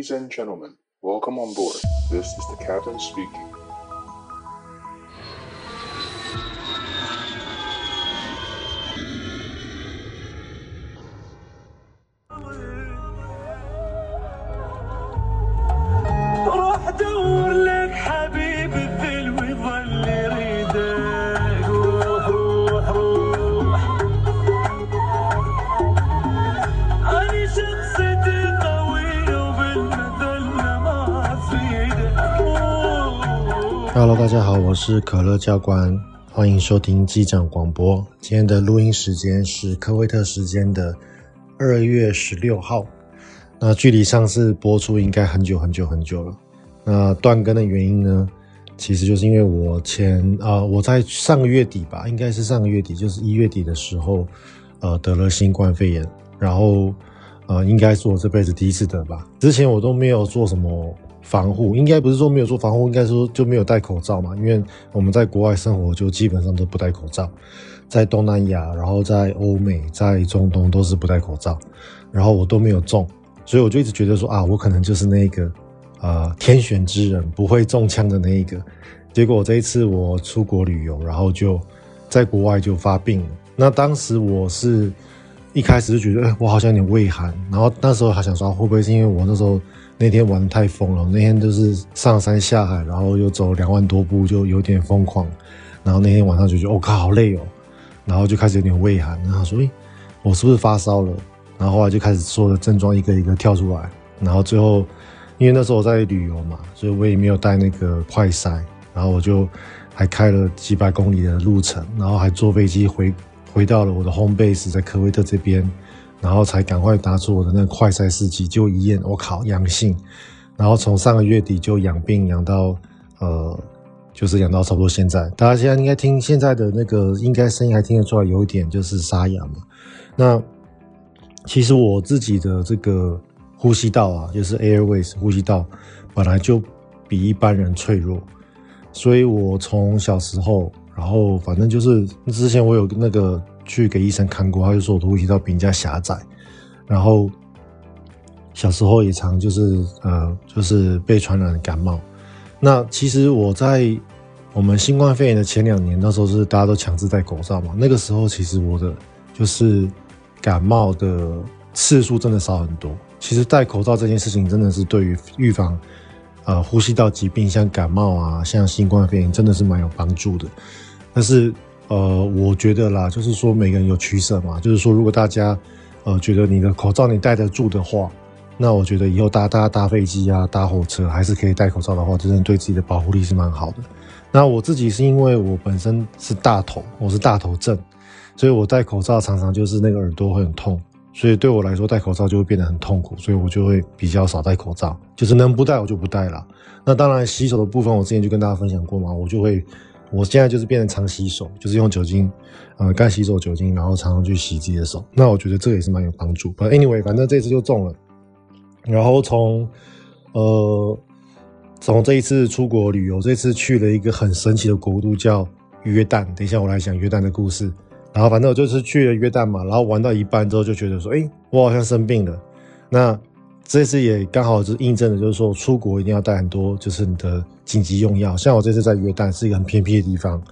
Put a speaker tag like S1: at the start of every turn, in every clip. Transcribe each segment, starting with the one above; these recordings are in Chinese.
S1: Ladies and gentlemen, welcome on board. This is the captain speaking.
S2: 我是可乐教官，欢迎收听机长广播。今天的录音时间是科威特时间的二月十六号，那距离上次播出应该很久很久很久了。那断更的原因呢，其实就是因为我前啊、我在上个月底吧，应该是上个月底，就是一月底的时候，呃，得了新冠肺炎，然后呃，应该是我这辈子第一次得吧。之前我都没有做什么。防护应该不是说没有做防护，应该说就没有戴口罩嘛。因为我们在国外生活，就基本上都不戴口罩。在东南亚，然后在欧美，在中东都是不戴口罩。然后我都没有中，所以我就一直觉得说啊，我可能就是那个呃天选之人，不会中枪的那一个。结果这一次我出国旅游，然后就在国外就发病了。那当时我是一开始就觉得，哎，我好像有点畏寒。然后那时候还想说，会不会是因为我那时候。那天玩得太疯了，那天就是上山下海，然后又走两万多步，就有点疯狂。然后那天晚上就觉得，我、哦、靠，好累哦，然后就开始有点畏寒。然后说，诶，我是不是发烧了？然后后来就开始所有的症状一个一个跳出来。然后最后，因为那时候我在旅游嘛，所以我也没有带那个快筛。然后我就还开了几百公里的路程，然后还坐飞机回回到了我的 home base 在科威特这边。然后才赶快拿出我的那个快筛试剂，就一验，我靠，阳性。然后从上个月底就养病养到，呃，就是养到差不多现在。大家现在应该听现在的那个，应该声音还听得出来有一点就是沙哑嘛。那其实我自己的这个呼吸道啊，就是 airways 呼吸道本来就比一般人脆弱，所以我从小时候，然后反正就是之前我有那个。去给医生看过，他就说我的呼吸道比较狭窄，然后小时候也常就是呃就是被传染感冒。那其实我在我们新冠肺炎的前两年，那时候是大家都强制戴口罩嘛，那个时候其实我的就是感冒的次数真的少很多。其实戴口罩这件事情真的是对于预防呃呼吸道疾病，像感冒啊，像新冠肺炎，真的是蛮有帮助的。但是。呃，我觉得啦，就是说每个人有取舍嘛。就是说，如果大家呃觉得你的口罩你戴得住的话，那我觉得以后搭搭搭飞机啊、搭火车还是可以戴口罩的话，真的对自己的保护力是蛮好的。那我自己是因为我本身是大头，我是大头症，所以我戴口罩常常就是那个耳朵会很痛，所以对我来说戴口罩就会变得很痛苦，所以我就会比较少戴口罩，就是能不戴我就不戴了。那当然洗手的部分，我之前就跟大家分享过嘛，我就会。我现在就是变成常洗手，就是用酒精，呃，干洗手酒精，然后常常去洗自己的手。那我觉得这个也是蛮有帮助。But anyway，反正这次就中了。然后从，呃，从这一次出国旅游，这次去了一个很神奇的国度叫约旦。等一下我来讲约旦的故事。然后反正我就是去了约旦嘛，然后玩到一半之后就觉得说，诶，我好像生病了。那这次也刚好是印证了，就是说出国一定要带很多，就是你的紧急用药。像我这次在约旦是一个很偏僻的地方，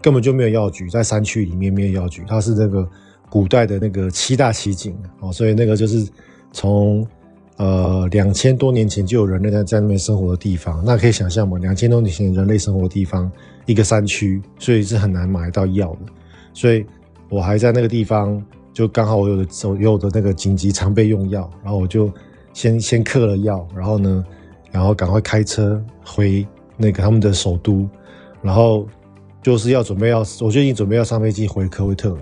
S2: 根本就没有药局，在山区里面没有药局。它是那个古代的那个七大奇景哦，所以那个就是从呃两千多年前就有人类在在那边生活的地方。那可以想象嘛，两千多年前人类生活的地方，一个山区，所以是很难买到药的。所以我还在那个地方，就刚好我有的所有的那个紧急常备用药，然后我就。先先嗑了药，然后呢，然后赶快开车回那个他们的首都，然后就是要准备要，我就已经准备要上飞机回科威特了。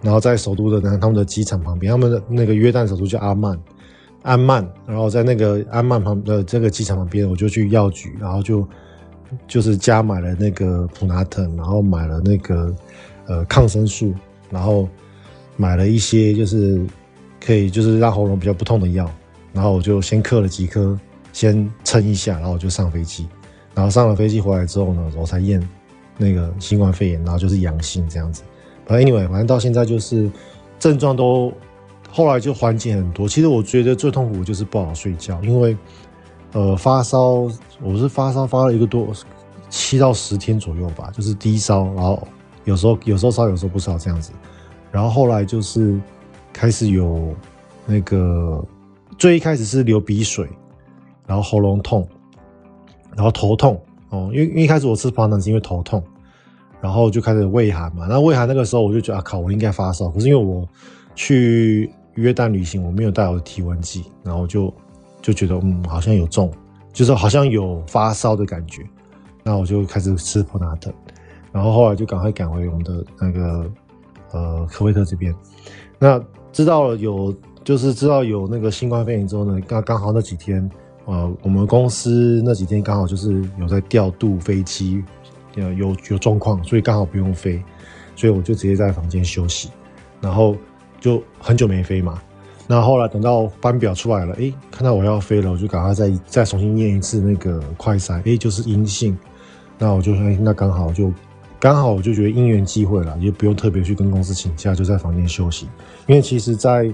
S2: 然后在首都的呢，他们的机场旁边，他们的那个约旦首都叫阿曼，安曼。然后在那个安曼旁的这个机场旁边，我就去药局，然后就就是加买了那个普拿疼，然后买了那个呃抗生素，然后买了一些就是可以就是让喉咙比较不痛的药。然后我就先嗑了几颗，先撑一下，然后我就上飞机。然后上了飞机回来之后呢，我才验那个新冠肺炎，然后就是阳性这样子。反正 anyway，反正到现在就是症状都后来就缓解很多。其实我觉得最痛苦就是不好睡觉，因为呃发烧，我是发烧发了一个多七到十天左右吧，就是低烧，然后有时候有时候烧，有时候不烧这样子。然后后来就是开始有那个最一开始是流鼻水，然后喉咙痛，然后头痛哦，因为因为一开始我吃普拿疼是因为头痛，然后就开始胃寒嘛。那胃寒那个时候我就觉得啊靠，我应该发烧，可是因为我去约旦旅行，我没有带我的体温计，然后就就觉得嗯好像有中，就是好像有发烧的感觉，那我就开始吃普拿疼，然后后来就赶快赶回我们的那个。呃，科威特这边，那知道了有，就是知道有那个新冠肺炎之后呢，刚刚好那几天，呃，我们公司那几天刚好就是有在调度飞机，有有有状况，所以刚好不用飞，所以我就直接在房间休息，然后就很久没飞嘛，那后来等到班表出来了，诶，看到我要飞了，我就赶快再再重新验一次那个快筛，诶，就是阴性，那我就说，那刚好就。刚好我就觉得因缘际会了，也不用特别去跟公司请假，就在房间休息。因为其实，在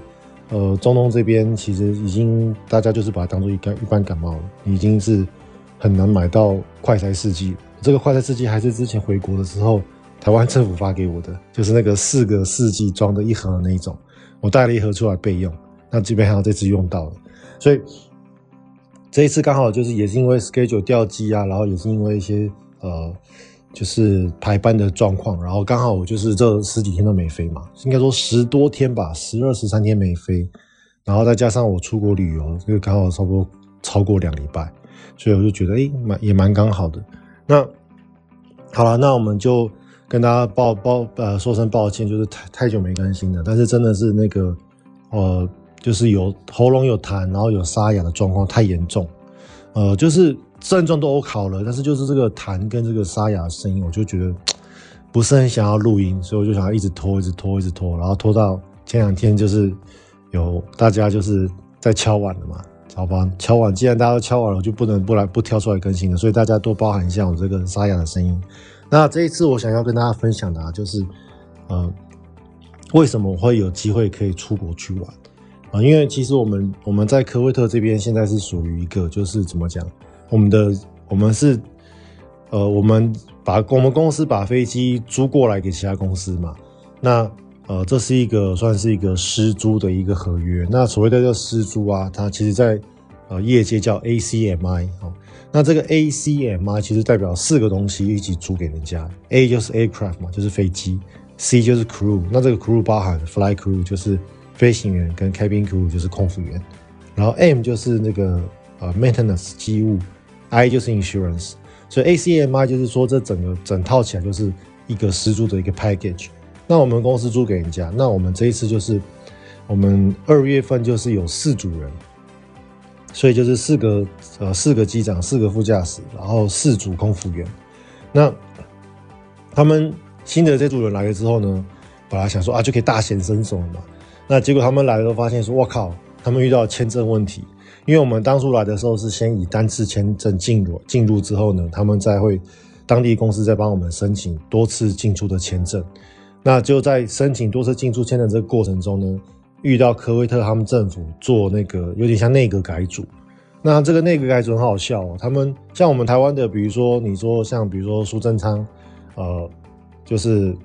S2: 呃中东这边，其实已经大家就是把它当做一般一般感冒了，已经是很难买到快筛试剂。这个快筛试剂还是之前回国的时候，台湾政府发给我的，就是那个四个试剂装的一盒的那一种，我带了一盒出来备用。那基本上这次用到了，所以这一次刚好就是也是因为 schedule 掉机啊，然后也是因为一些呃。就是排班的状况，然后刚好我就是这十几天都没飞嘛，应该说十多天吧，十二十三天没飞，然后再加上我出国旅游，就刚好差不多超过两礼拜，所以我就觉得诶，蛮也蛮刚好的。那好了，那我们就跟大家报报呃说声抱歉，就是太太久没更新了，但是真的是那个呃就是有喉咙有痰，然后有沙哑的状况太严重，呃就是。症状都好了，但是就是这个痰跟这个沙哑声音，我就觉得 不是很想要录音，所以我就想要一直拖，一直拖，一直拖，然后拖到前两天，就是有大家就是在敲碗了嘛，好吧，敲碗，既然大家都敲碗了，我就不能不来不挑出来更新了，所以大家多包涵一下我这个沙哑的声音。那这一次我想要跟大家分享的啊，就是呃，为什么我会有机会可以出国去玩啊？因为其实我们我们在科威特这边现在是属于一个就是怎么讲？我们的我们是，呃，我们把我们公司把飞机租过来给其他公司嘛，那呃，这是一个算是一个师租的一个合约。那所谓的这个师租啊，它其实在呃业界叫 ACMI 哦。那这个 ACMI 其实代表四个东西一起租给人家，A 就是 aircraft 嘛，就是飞机；C 就是 crew，那这个 crew 包含 fly crew 就是飞行员跟 cabin crew 就是空服员，然后 M 就是那个呃 maintenance 机务。I 就是 insurance，所以 ACMI 就是说这整个整套起来就是一个师租的一个 package。那我们公司租给人家，那我们这一次就是我们二月份就是有四组人，所以就是四个呃四个机长，四个副驾驶，然后四组空服员。那他们新的这组人来了之后呢，本来想说啊就可以大显身手了嘛，那结果他们来了都发现说，我靠，他们遇到签证问题。因为我们当初来的时候是先以单次签证进入，进入之后呢，他们再会当地公司再帮我们申请多次进出的签证。那就在申请多次进出签证这个过程中呢，遇到科威特他们政府做那个有点像内阁改组。那这个内阁改组很好笑哦，他们像我们台湾的，比如说你说像比如说苏贞昌，呃，就是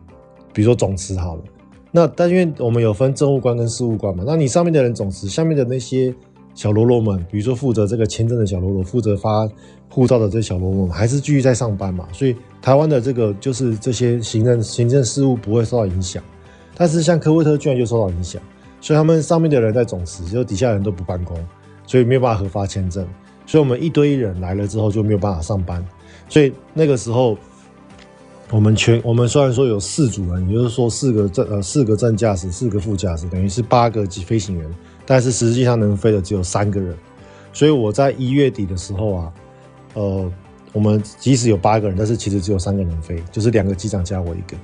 S2: 比如说总辞好了。那但因为我们有分政务官跟事务官嘛，那你上面的人总辞，下面的那些。小喽啰们，比如说负责这个签证的小喽啰，负责发护照的这小喽啰们，还是继续在上班嘛？所以台湾的这个就是这些行政行政事务不会受到影响，但是像科威特居然就受到影响，所以他们上面的人在总辞，就底下人都不办公，所以没有办法核发签证，所以我们一堆人来了之后就没有办法上班，所以那个时候我们全我们虽然说有四组人，也就是说四个正呃四个正驾驶，四个副驾驶，等于是八个机飞行员。但是实际上能飞的只有三个人，所以我在一月底的时候啊，呃，我们即使有八个人，但是其实只有三个人飞，就是两个机长加我一个。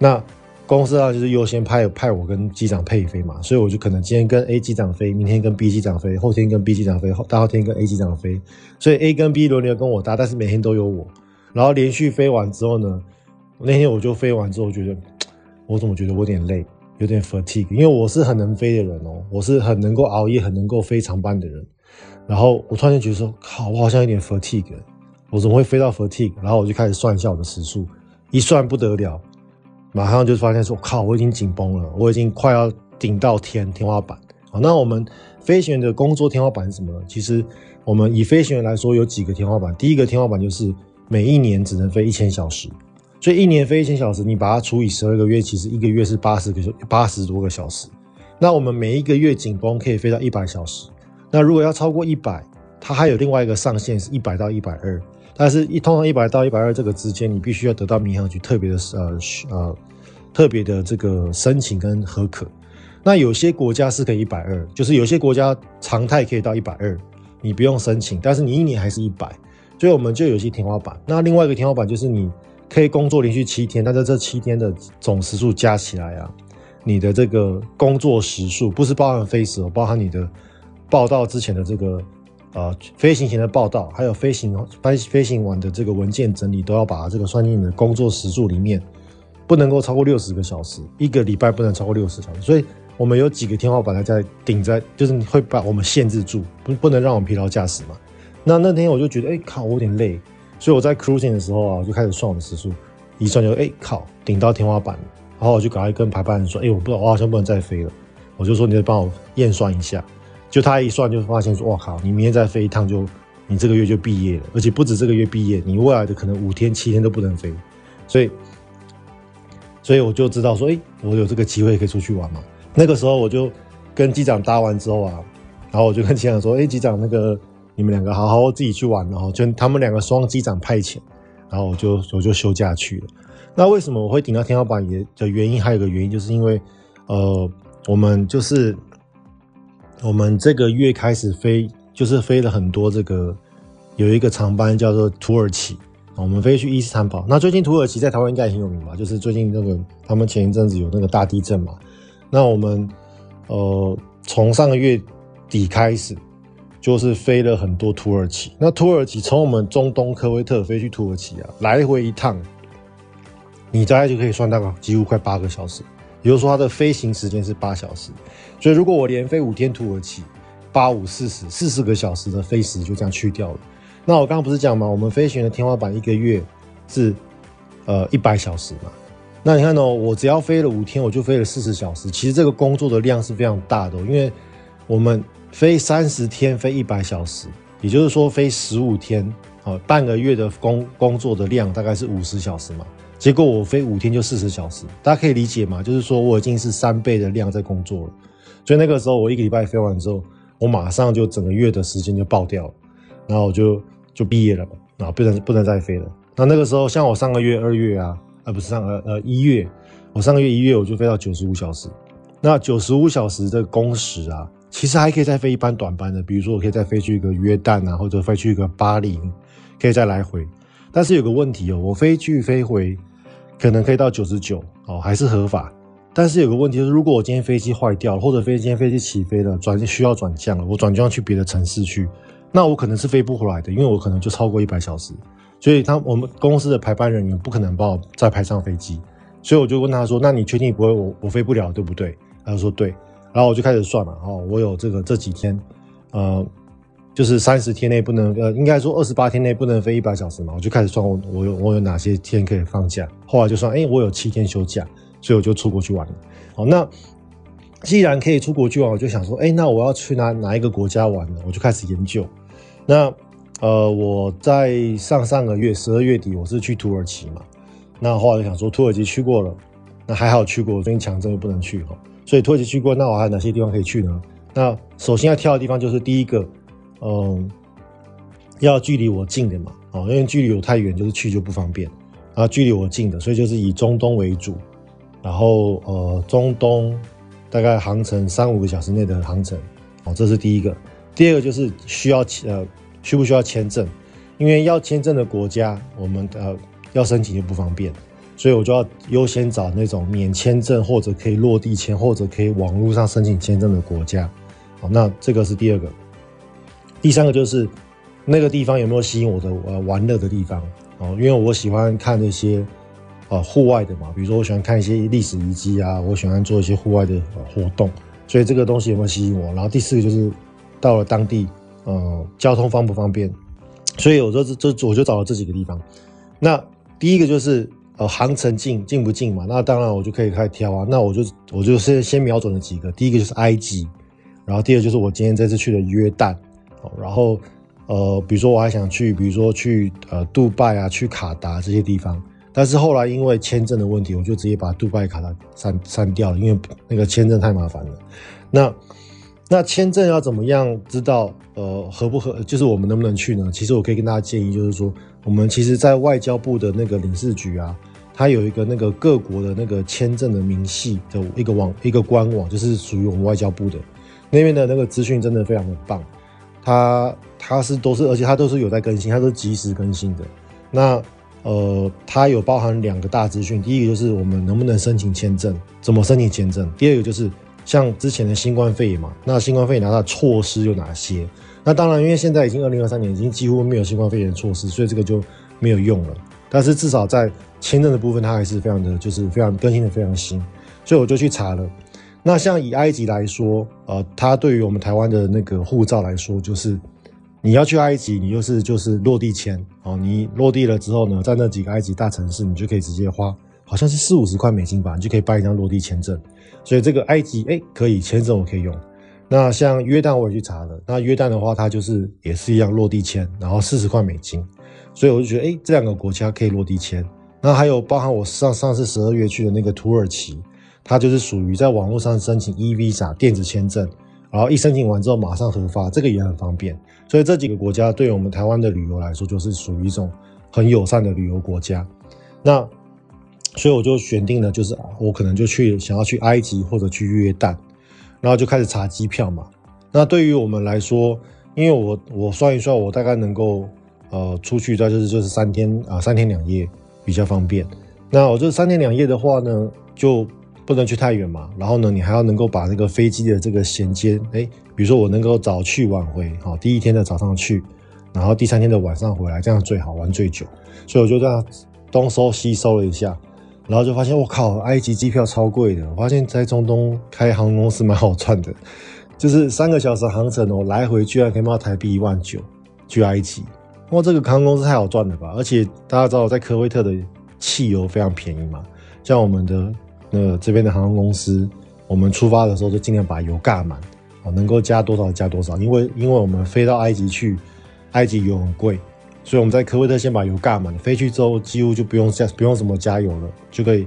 S2: 那公司啊，就是优先派派我跟机长配飞嘛，所以我就可能今天跟 A 机长飞，明天跟 B 机长飞，后天跟 B 机长飞，后大后天跟 A 机长飞，所以 A 跟 B 轮流跟我搭，但是每天都有我。然后连续飞完之后呢，那天我就飞完之后觉得，我怎么觉得我有点累。有点 fatigue，因为我是很能飞的人哦，我是很能够熬夜、很能够飞长班的人。然后我突然间觉得说，靠，我好像有点 fatigue，我怎么会飞到 fatigue？然后我就开始算一下我的时速，一算不得了，马上就发现说，靠，我已经紧绷了，我已经快要顶到天天花板。好，那我们飞行员的工作天花板是什么呢？其实我们以飞行员来说，有几个天花板。第一个天花板就是每一年只能飞一千小时，所以一年飞一千小时，你把它除以十二个月，其实一个月是八十个八十多个小时。那我们每一个月紧绷可以飞到一百小时。那如果要超过一百，它还有另外一个上限是一百到一百二。但是，一通常一百到一百二这个之间，你必须要得到民航局特别的呃呃特别的这个申请跟核可。那有些国家是可以一百二，就是有些国家常态可以到一百二，你不用申请，但是你一年还是一百，所以我们就有些天花板。那另外一个天花板就是你可以工作连续七天，但是这七天的总时数加起来啊，你的这个工作时数不是包含飞时哦，包含你的报道之前的这个呃飞行前的报道，还有飞行飞飞行完的这个文件整理，都要把这个算进你的工作时数里面，不能够超过六十个小时，一个礼拜不能超过六十小时，所以。我们有几个天花板在顶在，就是会把我们限制住，不不能让我们疲劳驾驶嘛。那那天我就觉得，哎、靠，我有点累，所以我在 cruising 的时候啊，就开始算我的时速，一算就，哎、靠，顶到天花板了，然后我就赶快跟排班人说，哎、我不知道，我好像不能再飞了。我就说，你再帮我验算一下。就他一算就发现说，哇靠，你明天再飞一趟就，你这个月就毕业了，而且不止这个月毕业，你未来的可能五天七天都不能飞。所以，所以我就知道说，哎、我有这个机会可以出去玩嘛。那个时候我就跟机长搭完之后啊，然后我就跟机长说：“哎，机长，那个你们两个好好自己去玩，然后就他们两个双机长派遣，然后我就我就休假去了。那为什么我会顶到天花板也的原因，还有个原因，就是因为呃，我们就是我们这个月开始飞，就是飞了很多这个有一个长班叫做土耳其，我们飞去伊斯坦堡。那最近土耳其在台湾应该很有名吧？就是最近那个他们前一阵子有那个大地震嘛。”那我们，呃，从上个月底开始，就是飞了很多土耳其。那土耳其从我们中东科威特飞去土耳其啊，来回一趟，你大概就可以算大概几乎快八个小时。也就是说，它的飞行时间是八小时。所以，如果我连飞五天土耳其，八五四十，四十个小时的飞时就这样去掉了。那我刚刚不是讲吗？我们飞行的天花板一个月是呃一百小时嘛。那你看哦，我只要飞了五天，我就飞了四十小时。其实这个工作的量是非常大的，因为我们飞三十天飞一百小时，也就是说飞十五天，啊，半个月的工工作的量大概是五十小时嘛。结果我飞五天就四十小时，大家可以理解吗？就是说我已经是三倍的量在工作了。所以那个时候我一个礼拜飞完之后，我马上就整个月的时间就爆掉了，然后我就就毕业了嘛，啊，不能不能再飞了。那那个时候像我上个月二月啊。而不是上呃呃一月，我上个月一月我就飞到九十五小时，那九十五小时的工时啊，其实还可以再飞一班短班的，比如说我可以再飞去一个约旦啊，或者飞去一个巴林，可以再来回。但是有个问题哦，我飞去飞回可能可以到九十九哦，还是合法。但是有个问题就是，如果我今天飞机坏掉了，或者飞今天飞机起飞了，转需要转降了，我转降去别的城市去，那我可能是飞不回来的，因为我可能就超过一百小时。所以他我们公司的排班人员不可能把我再排上飞机，所以我就问他说：“那你确定不会我我飞不了，对不对？”他就说：“对。”然后我就开始算了，哦，我有这个这几天，呃，就是三十天内不能，呃，应该说二十八天内不能飞一百小时嘛，我就开始算我我有我有哪些天可以放假。后来就算，哎，我有七天休假，所以我就出国去玩了。好，那既然可以出国去玩，我就想说，哎，那我要去哪哪一个国家玩呢？我就开始研究。那呃，我在上上个月十二月底，我是去土耳其嘛。那后来就想说，土耳其去过了，那还好去过，最近强震又不能去哈。所以土耳其去过，那我还有哪些地方可以去呢？那首先要挑的地方就是第一个，嗯、要距离我近的嘛，哦，因为距离我太远，就是去就不方便。啊，距离我近的，所以就是以中东为主。然后呃，中东大概航程三五个小时内的航程，哦，这是第一个。第二个就是需要呃。需不需要签证？因为要签证的国家，我们呃要申请就不方便，所以我就要优先找那种免签证或者可以落地签或者可以网络上申请签证的国家。好，那这个是第二个。第三个就是那个地方有没有吸引我的呃玩乐的地方？哦，因为我喜欢看那些呃户外的嘛，比如说我喜欢看一些历史遗迹啊，我喜欢做一些户外的活动，所以这个东西有没有吸引我？然后第四个就是到了当地。呃交通方不方便，所以我就这我就找了这几个地方。那第一个就是呃航程近近不近嘛？那当然我就可以开始挑啊。那我就我就先先瞄准了几个，第一个就是埃及，然后第二就是我今天这次去的约旦，然后呃比如说我还想去，比如说去呃杜拜啊，去卡达这些地方。但是后来因为签证的问题，我就直接把杜拜卡达删删掉了，因为那个签证太麻烦了。那那签证要怎么样知道呃合不合？就是我们能不能去呢？其实我可以跟大家建议，就是说我们其实，在外交部的那个领事局啊，它有一个那个各国的那个签证的明细的一个网一个官网，就是属于我们外交部的那边的那个资讯真的非常的棒。它它是都是而且它都是有在更新，它都是及时更新的。那呃，它有包含两个大资讯，第一个就是我们能不能申请签证，怎么申请签证；第二个就是像之前的新冠肺炎嘛，那新冠肺炎它的措施有哪些？那当然，因为现在已经二零二三年，已经几乎没有新冠肺炎的措施，所以这个就没有用了。但是至少在签证的部分，它还是非常的，就是非常更新的非常新，所以我就去查了。那像以埃及来说，呃，它对于我们台湾的那个护照来说，就是。你要去埃及，你就是就是落地签哦。你落地了之后呢，在那几个埃及大城市，你就可以直接花，好像是四五十块美金吧，你就可以办一张落地签证。所以这个埃及哎，可以签证我可以用。那像约旦我也去查了，那约旦的话，它就是也是一样落地签，然后四十块美金。所以我就觉得哎，这两个国家可以落地签。那还有包含我上上次十二月去的那个土耳其，它就是属于在网络上申请 e-visa 电子签证。然后一申请完之后马上核发，这个也很方便。所以这几个国家对我们台湾的旅游来说，就是属于一种很友善的旅游国家。那所以我就选定了，就是我可能就去想要去埃及或者去约旦，然后就开始查机票嘛。那对于我们来说，因为我我算一算，我大概能够呃出去在就是就是三天啊、三天两夜比较方便。那我这三天两夜的话呢，就。不能去太远嘛，然后呢，你还要能够把那个飞机的这个衔接，哎，比如说我能够早去晚回，好，第一天的早上去，然后第三天的晚上回来，这样最好玩最久。所以我就这样东搜西搜了一下，然后就发现我靠，埃及机票超贵的。我发现在中东开航空公司蛮好赚的，就是三个小时航程哦，来回居然可以卖台币一万九去埃及。哇，这个航空公司太好赚了吧！而且大家知道，在科威特的汽油非常便宜嘛，像我们的。那这边的航空公司，我们出发的时候就尽量把油加满，啊，能够加多少加多少。因为因为我们飞到埃及去，埃及油很贵，所以我们在科威特先把油加满，飞去之后几乎就不用加不用什么加油了，就可以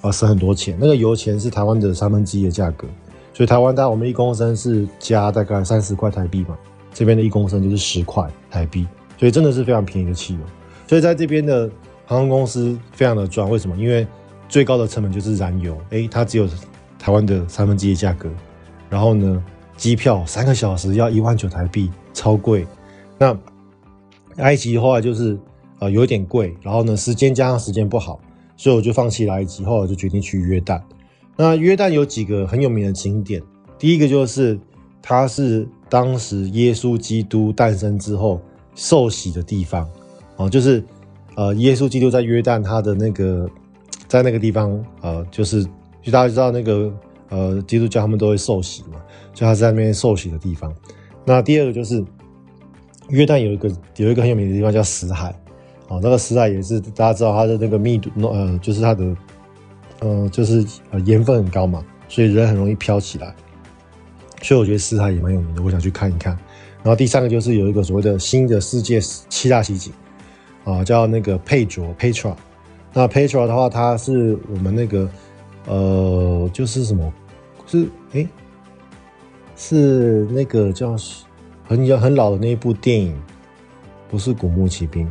S2: 啊省很多钱。那个油钱是台湾的三分之一的价格，所以台湾大概我们一公升是加大概三十块台币嘛，这边的一公升就是十块台币，所以真的是非常便宜的汽油。所以在这边的航空公司非常的赚，为什么？因为最高的成本就是燃油，诶，它只有台湾的三分之一价格。然后呢，机票三个小时要一万九台币，超贵。那埃及的话就是呃有点贵，然后呢时间加上时间不好，所以我就放弃了埃及，后来就决定去约旦。那约旦有几个很有名的景点，第一个就是它是当时耶稣基督诞生之后受洗的地方哦，就是呃耶稣基督在约旦他的那个。在那个地方，呃，就是就大家知道那个呃，基督教他们都会受洗嘛，就他在那边受洗的地方。那第二个就是约旦有一个有一个很有名的地方叫死海，哦，那个死海也是大家知道它的那个密度，呃，就是它的呃，就是呃盐分很高嘛，所以人很容易飘起来。所以我觉得死海也蛮有名的，我想去看一看。然后第三个就是有一个所谓的新的世界七大奇景，啊，叫那个佩卓 （Petra）。那 Petra 的话，它是我们那个，呃，就是什么，是诶、欸，是那个叫很很老的那一部电影，不是《古墓奇兵》，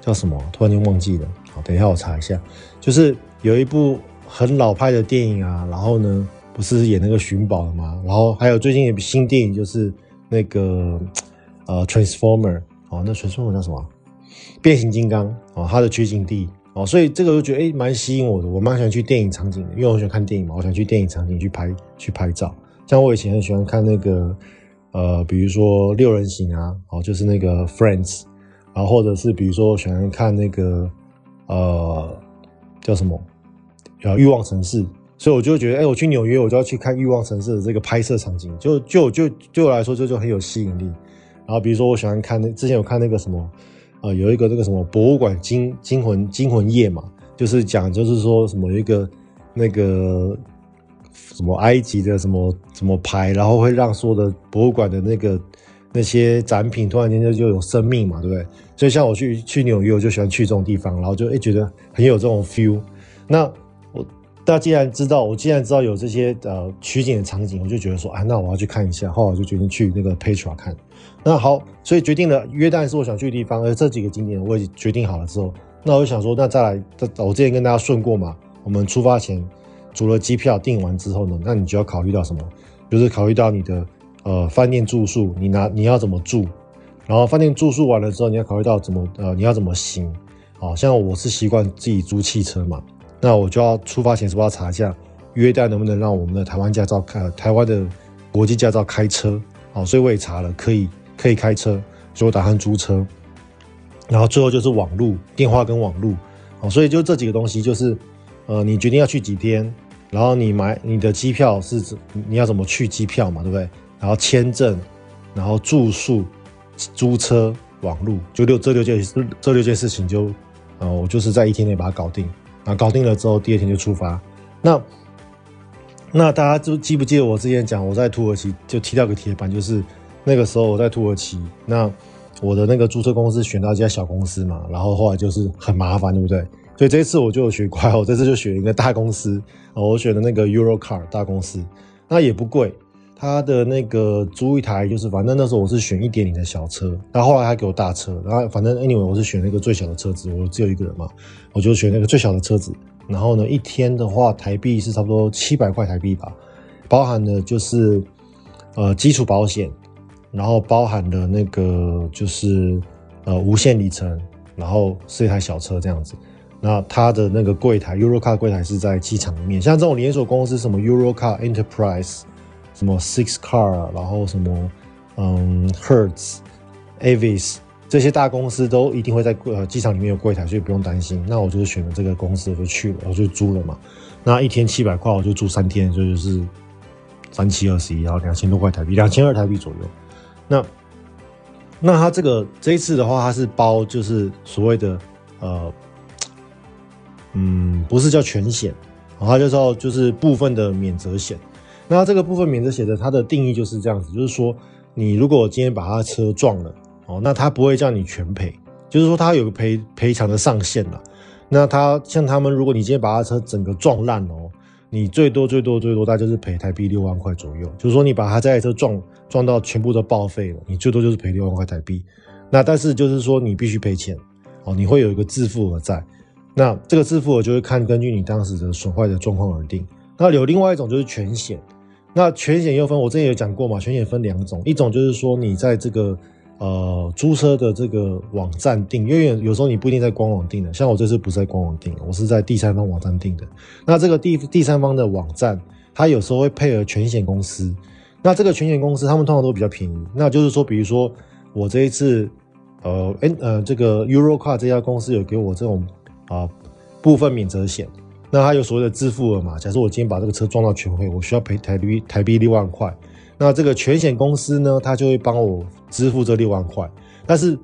S2: 叫什么？突然间忘记了。好，等一下我查一下。就是有一部很老派的电影啊，然后呢，不是演那个寻宝的吗？然后还有最近有部新电影，就是那个呃 Transformer，哦，那 Transformer 叫什么？变形金刚哦，它的取景地。哦，所以这个我觉得诶蛮吸引我的，我蛮喜欢去电影场景的，因为我喜欢看电影嘛，我想去电影场景去拍去拍照。像我以前很喜欢看那个呃，比如说六人行啊，哦，就是那个 Friends，然后或者是比如说我喜欢看那个呃叫什么呃欲望城市，所以我就觉得诶我去纽约我就要去看欲望城市的这个拍摄场景，就就就对我来说就就很有吸引力。然后比如说我喜欢看那之前有看那个什么，呃，有一个那个什么博物馆惊惊魂惊魂夜嘛，就是讲就是说什么有一个那个什么埃及的什么什么牌，然后会让所有的博物馆的那个那些展品突然间就就有生命嘛，对不对？所以像我去去纽约，我就喜欢去这种地方，然后就哎觉得很有这种 feel。那大家既然知道，我既然知道有这些呃取景的场景，我就觉得说，啊，那我要去看一下。后来我就决定去那个 Petra 看。那好，所以决定了约旦是我想去的地方，而这几个景点我也决定好了之后，那我就想说，那再来，我之前跟大家顺过嘛，我们出发前除了机票订完之后呢，那你就要考虑到什么？就是考虑到你的呃饭店住宿，你拿你要怎么住？然后饭店住宿完了之后，你要考虑到怎么呃你要怎么行？好像我是习惯自己租汽车嘛，那我就要出发前是不是要查一下约旦能不能让我们的台湾驾照开台湾的国际驾照开车？好，所以我也查了，可以可以开车，所以我打算租车。然后最后就是网路电话跟网路，好，所以就这几个东西就是呃你决定要去几天，然后你买你的机票是你要怎么去机票嘛，对不对？然后签证，然后住宿。租车、网路，就六这六件这六件事情就，呃，我就是在一天内把它搞定。搞定了之后，第二天就出发。那那大家就记不记得我之前讲我在土耳其就踢到个铁板，就是那个时候我在土耳其，那我的那个租车公司选到一家小公司嘛，然后后来就是很麻烦，对不对？所以这一次我就学乖，我这次就选一个大公司，啊，我选的那个 Eurocar 大公司，那也不贵。他的那个租一台就是，反正那时候我是选一点零的小车，然后后来他给我大车，然后反正 anyway 我是选那个最小的车子，我只有一个人嘛，我就选那个最小的车子。然后呢，一天的话台币是差不多七百块台币吧，包含的就是呃基础保险，然后包含的那个就是呃无限里程，然后是一台小车这样子。那他的那个柜台，Eurocar 柜台是在机场里面，像这种连锁公司什么 Eurocar Enterprise。什么 Six Car，然后什么嗯 Hertz、Avis 这些大公司都一定会在呃机场里面有柜台，所以不用担心。那我就是选了这个公司，我就去了，我就租了嘛。那一天七百块，我就住三天，所以就是三七二十一，然后两千多块台币，两千二台币左右。那那他这个这一次的话，他是包就是所谓的呃嗯，不是叫全险，然后他就叫就是部分的免责险。那这个部分免责险的，它的定义就是这样子，就是说，你如果今天把他车撞了，哦，那他不会叫你全赔，就是说他有个赔赔偿的上限了。那他像他们，如果你今天把他车整个撞烂哦，你最多最多最多大概就是赔台币六万块左右。就是说你把他这台车撞撞到全部都报废了，你最多就是赔六万块台币。那但是就是说你必须赔钱，哦，你会有一个自付额在。那这个自付额就会看根据你当时的损坏的状况而定。那有另外一种就是全险。那全险又分，我之前有讲过嘛，全险分两种，一种就是说你在这个呃租车的这个网站订，因为有时候你不一定在官网订的，像我这次不是在官网订，我是在第三方网站订的。那这个第第三方的网站，它有时候会配合全险公司，那这个全险公司他们通常都比较便宜。那就是说，比如说我这一次呃诶呃这个 Eurocar 这家公司有给我这种啊、部分免责险。那它有所谓的自付额嘛？假设我今天把这个车撞到全毁，我需要赔台币台币六万块。那这个全险公司呢，它就会帮我支付这六万块。但是，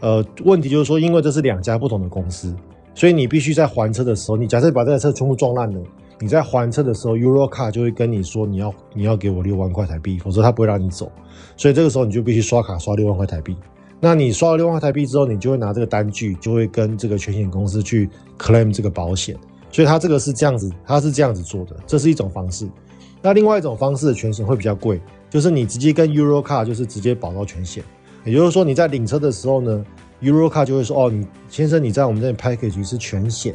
S2: 呃，问题就是说，因为这是两家不同的公司，所以你必须在还车的时候，你假设把这台车全部撞烂了，你在还车的时候，Euro Car 就会跟你说，你要你要给我六万块台币，否则他不会让你走。所以这个时候你就必须刷卡刷六万块台币。那你刷了六万块台币之后，你就会拿这个单据，就会跟这个全险公司去 claim 这个保险。所以它这个是这样子，它是这样子做的，这是一种方式。那另外一种方式的全险会比较贵，就是你直接跟 Eurocar 就是直接保到全险，也就是说你在领车的时候呢，Eurocar 就会说，哦，你先生你在我们这里 package 是全险，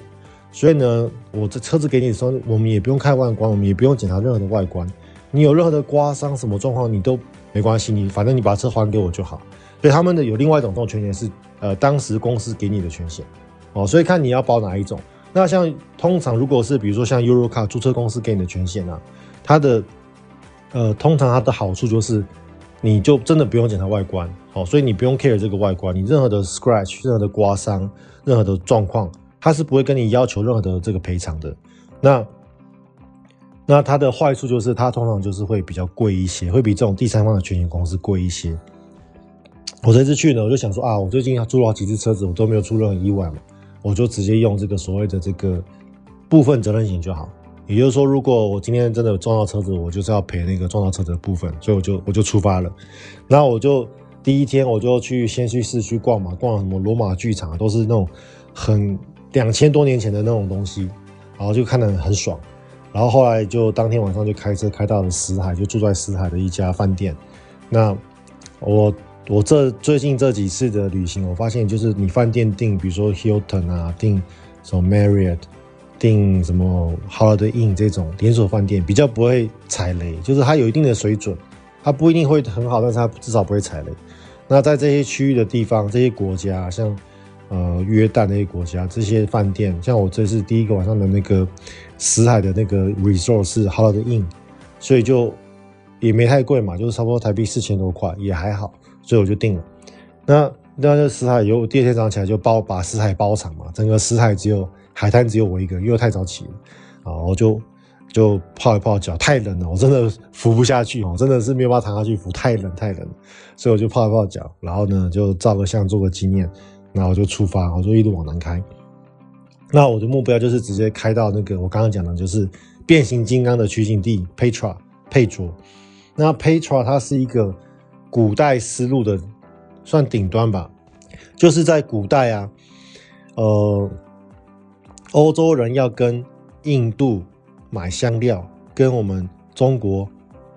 S2: 所以呢，我这车子给你的时候，我们也不用看外观，我们也不用检查任何的外观，你有任何的刮伤什么状况你都没关系，你反正你把车还给我就好。所以他们的有另外一种这种全险是，呃，当时公司给你的全险，哦，所以看你要保哪一种。那像通常如果是比如说像 Eurocar 租车公司给你的权限啊，它的呃通常它的好处就是，你就真的不用检查外观，好，所以你不用 care 这个外观，你任何的 scratch、任何的刮伤、任何的状况，它是不会跟你要求任何的这个赔偿的。那那它的坏处就是它通常就是会比较贵一些，会比这种第三方的权险公司贵一些。我这次去呢，我就想说啊，我最近租了好几次车子，我都没有出任何意外嘛，我就直接用这个所谓的这个部分责任险就好。也就是说，如果我今天真的撞到车子，我就是要赔那个撞到车子的部分，所以我就我就出发了。那我就第一天我就去先去市区逛嘛，逛什么罗马剧场，都是那种很两千多年前的那种东西，然后就看得很爽。然后后来就当天晚上就开车开到了死海，就住在死海的一家饭店。那我我这最近这几次的旅行，我发现就是你饭店订，比如说 Hilton 啊，订什么 Marriott，订什么 Holiday Inn 这种连锁饭店，比较不会踩雷，就是它有一定的水准，它不一定会很好，但是它至少不会踩雷。那在这些区域的地方，这些国家，像呃约旦那些国家，这些饭店，像我这是第一个晚上的那个死海的那个 resort 是 Holiday Inn，所以就也没太贵嘛，就是差不多台币四千多块，也还好。所以我就定了，那那就死海有第二天早上起来就包把死海包场嘛，整个死海只有海滩只有我一个，因为太早起了啊，我就就泡一泡脚，太冷了，我真的浮不下去哦，真的是没有办法躺下去浮，太冷太冷，所以我就泡一泡脚，然后呢就照个相做个纪念，然后就出发，我就一路往南开。那我的目标就是直接开到那个我刚刚讲的，就是变形金刚的取景地 Petra 佩卓。那 Petra 它是一个。古代丝路的算顶端吧，就是在古代啊，呃，欧洲人要跟印度买香料，跟我们中国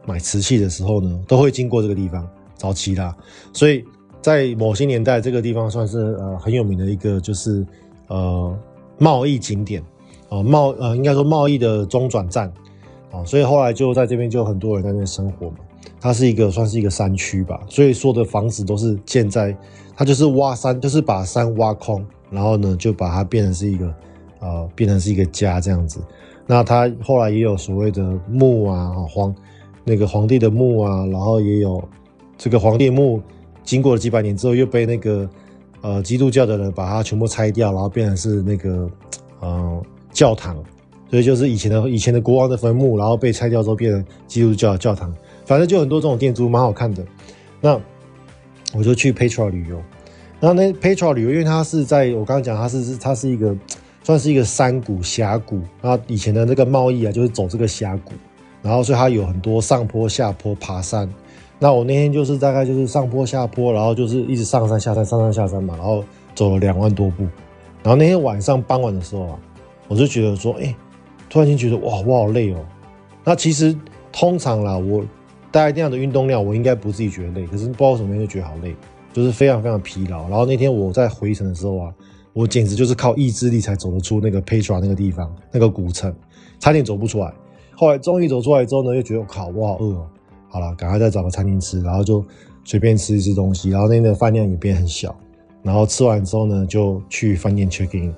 S2: 买瓷器的时候呢，都会经过这个地方，早期啦。所以在某些年代，这个地方算是呃很有名的一个，就是呃贸易景点啊，贸呃应该说贸易的中转站啊，所以后来就在这边就很多人在那边生活嘛。它是一个算是一个山区吧，所以说的房子都是建在，它就是挖山，就是把山挖空，然后呢就把它变成是一个，呃，变成是一个家这样子。那它后来也有所谓的墓啊，皇那个皇帝的墓啊，然后也有这个皇帝墓，经过了几百年之后又被那个呃基督教的人把它全部拆掉，然后变成是那个呃教堂，所以就是以前的以前的国王的坟墓，然后被拆掉之后变成基督教的教堂。反正就很多这种建筑，蛮好看的。那我就去 Petra 旅游。然后那 Petra 旅游，因为它是在我刚刚讲，它是是它是一个算是一个山谷峡谷。然后以前的那个贸易啊，就是走这个峡谷。然后所以它有很多上坡下坡爬山。那我那天就是大概就是上坡下坡，然后就是一直上山下山上山下山嘛，然后走了两万多步。然后那天晚上傍晚的时候啊，我就觉得说，哎，突然间觉得哇，我好累哦。那其实通常啦，我大概这样的运动量，我应该不自己觉得累，可是不知道什么就觉得好累，就是非常非常疲劳。然后那天我在回程的时候啊，我简直就是靠意志力才走得出那个 Petra 那个地方，那个古城，差点走不出来。后来终于走出来之后呢，又觉得靠，我好饿哦。好了，赶快再找个餐厅吃，然后就随便吃一吃东西。然后那天的饭量也变很小。然后吃完之后呢，就去饭店 check in。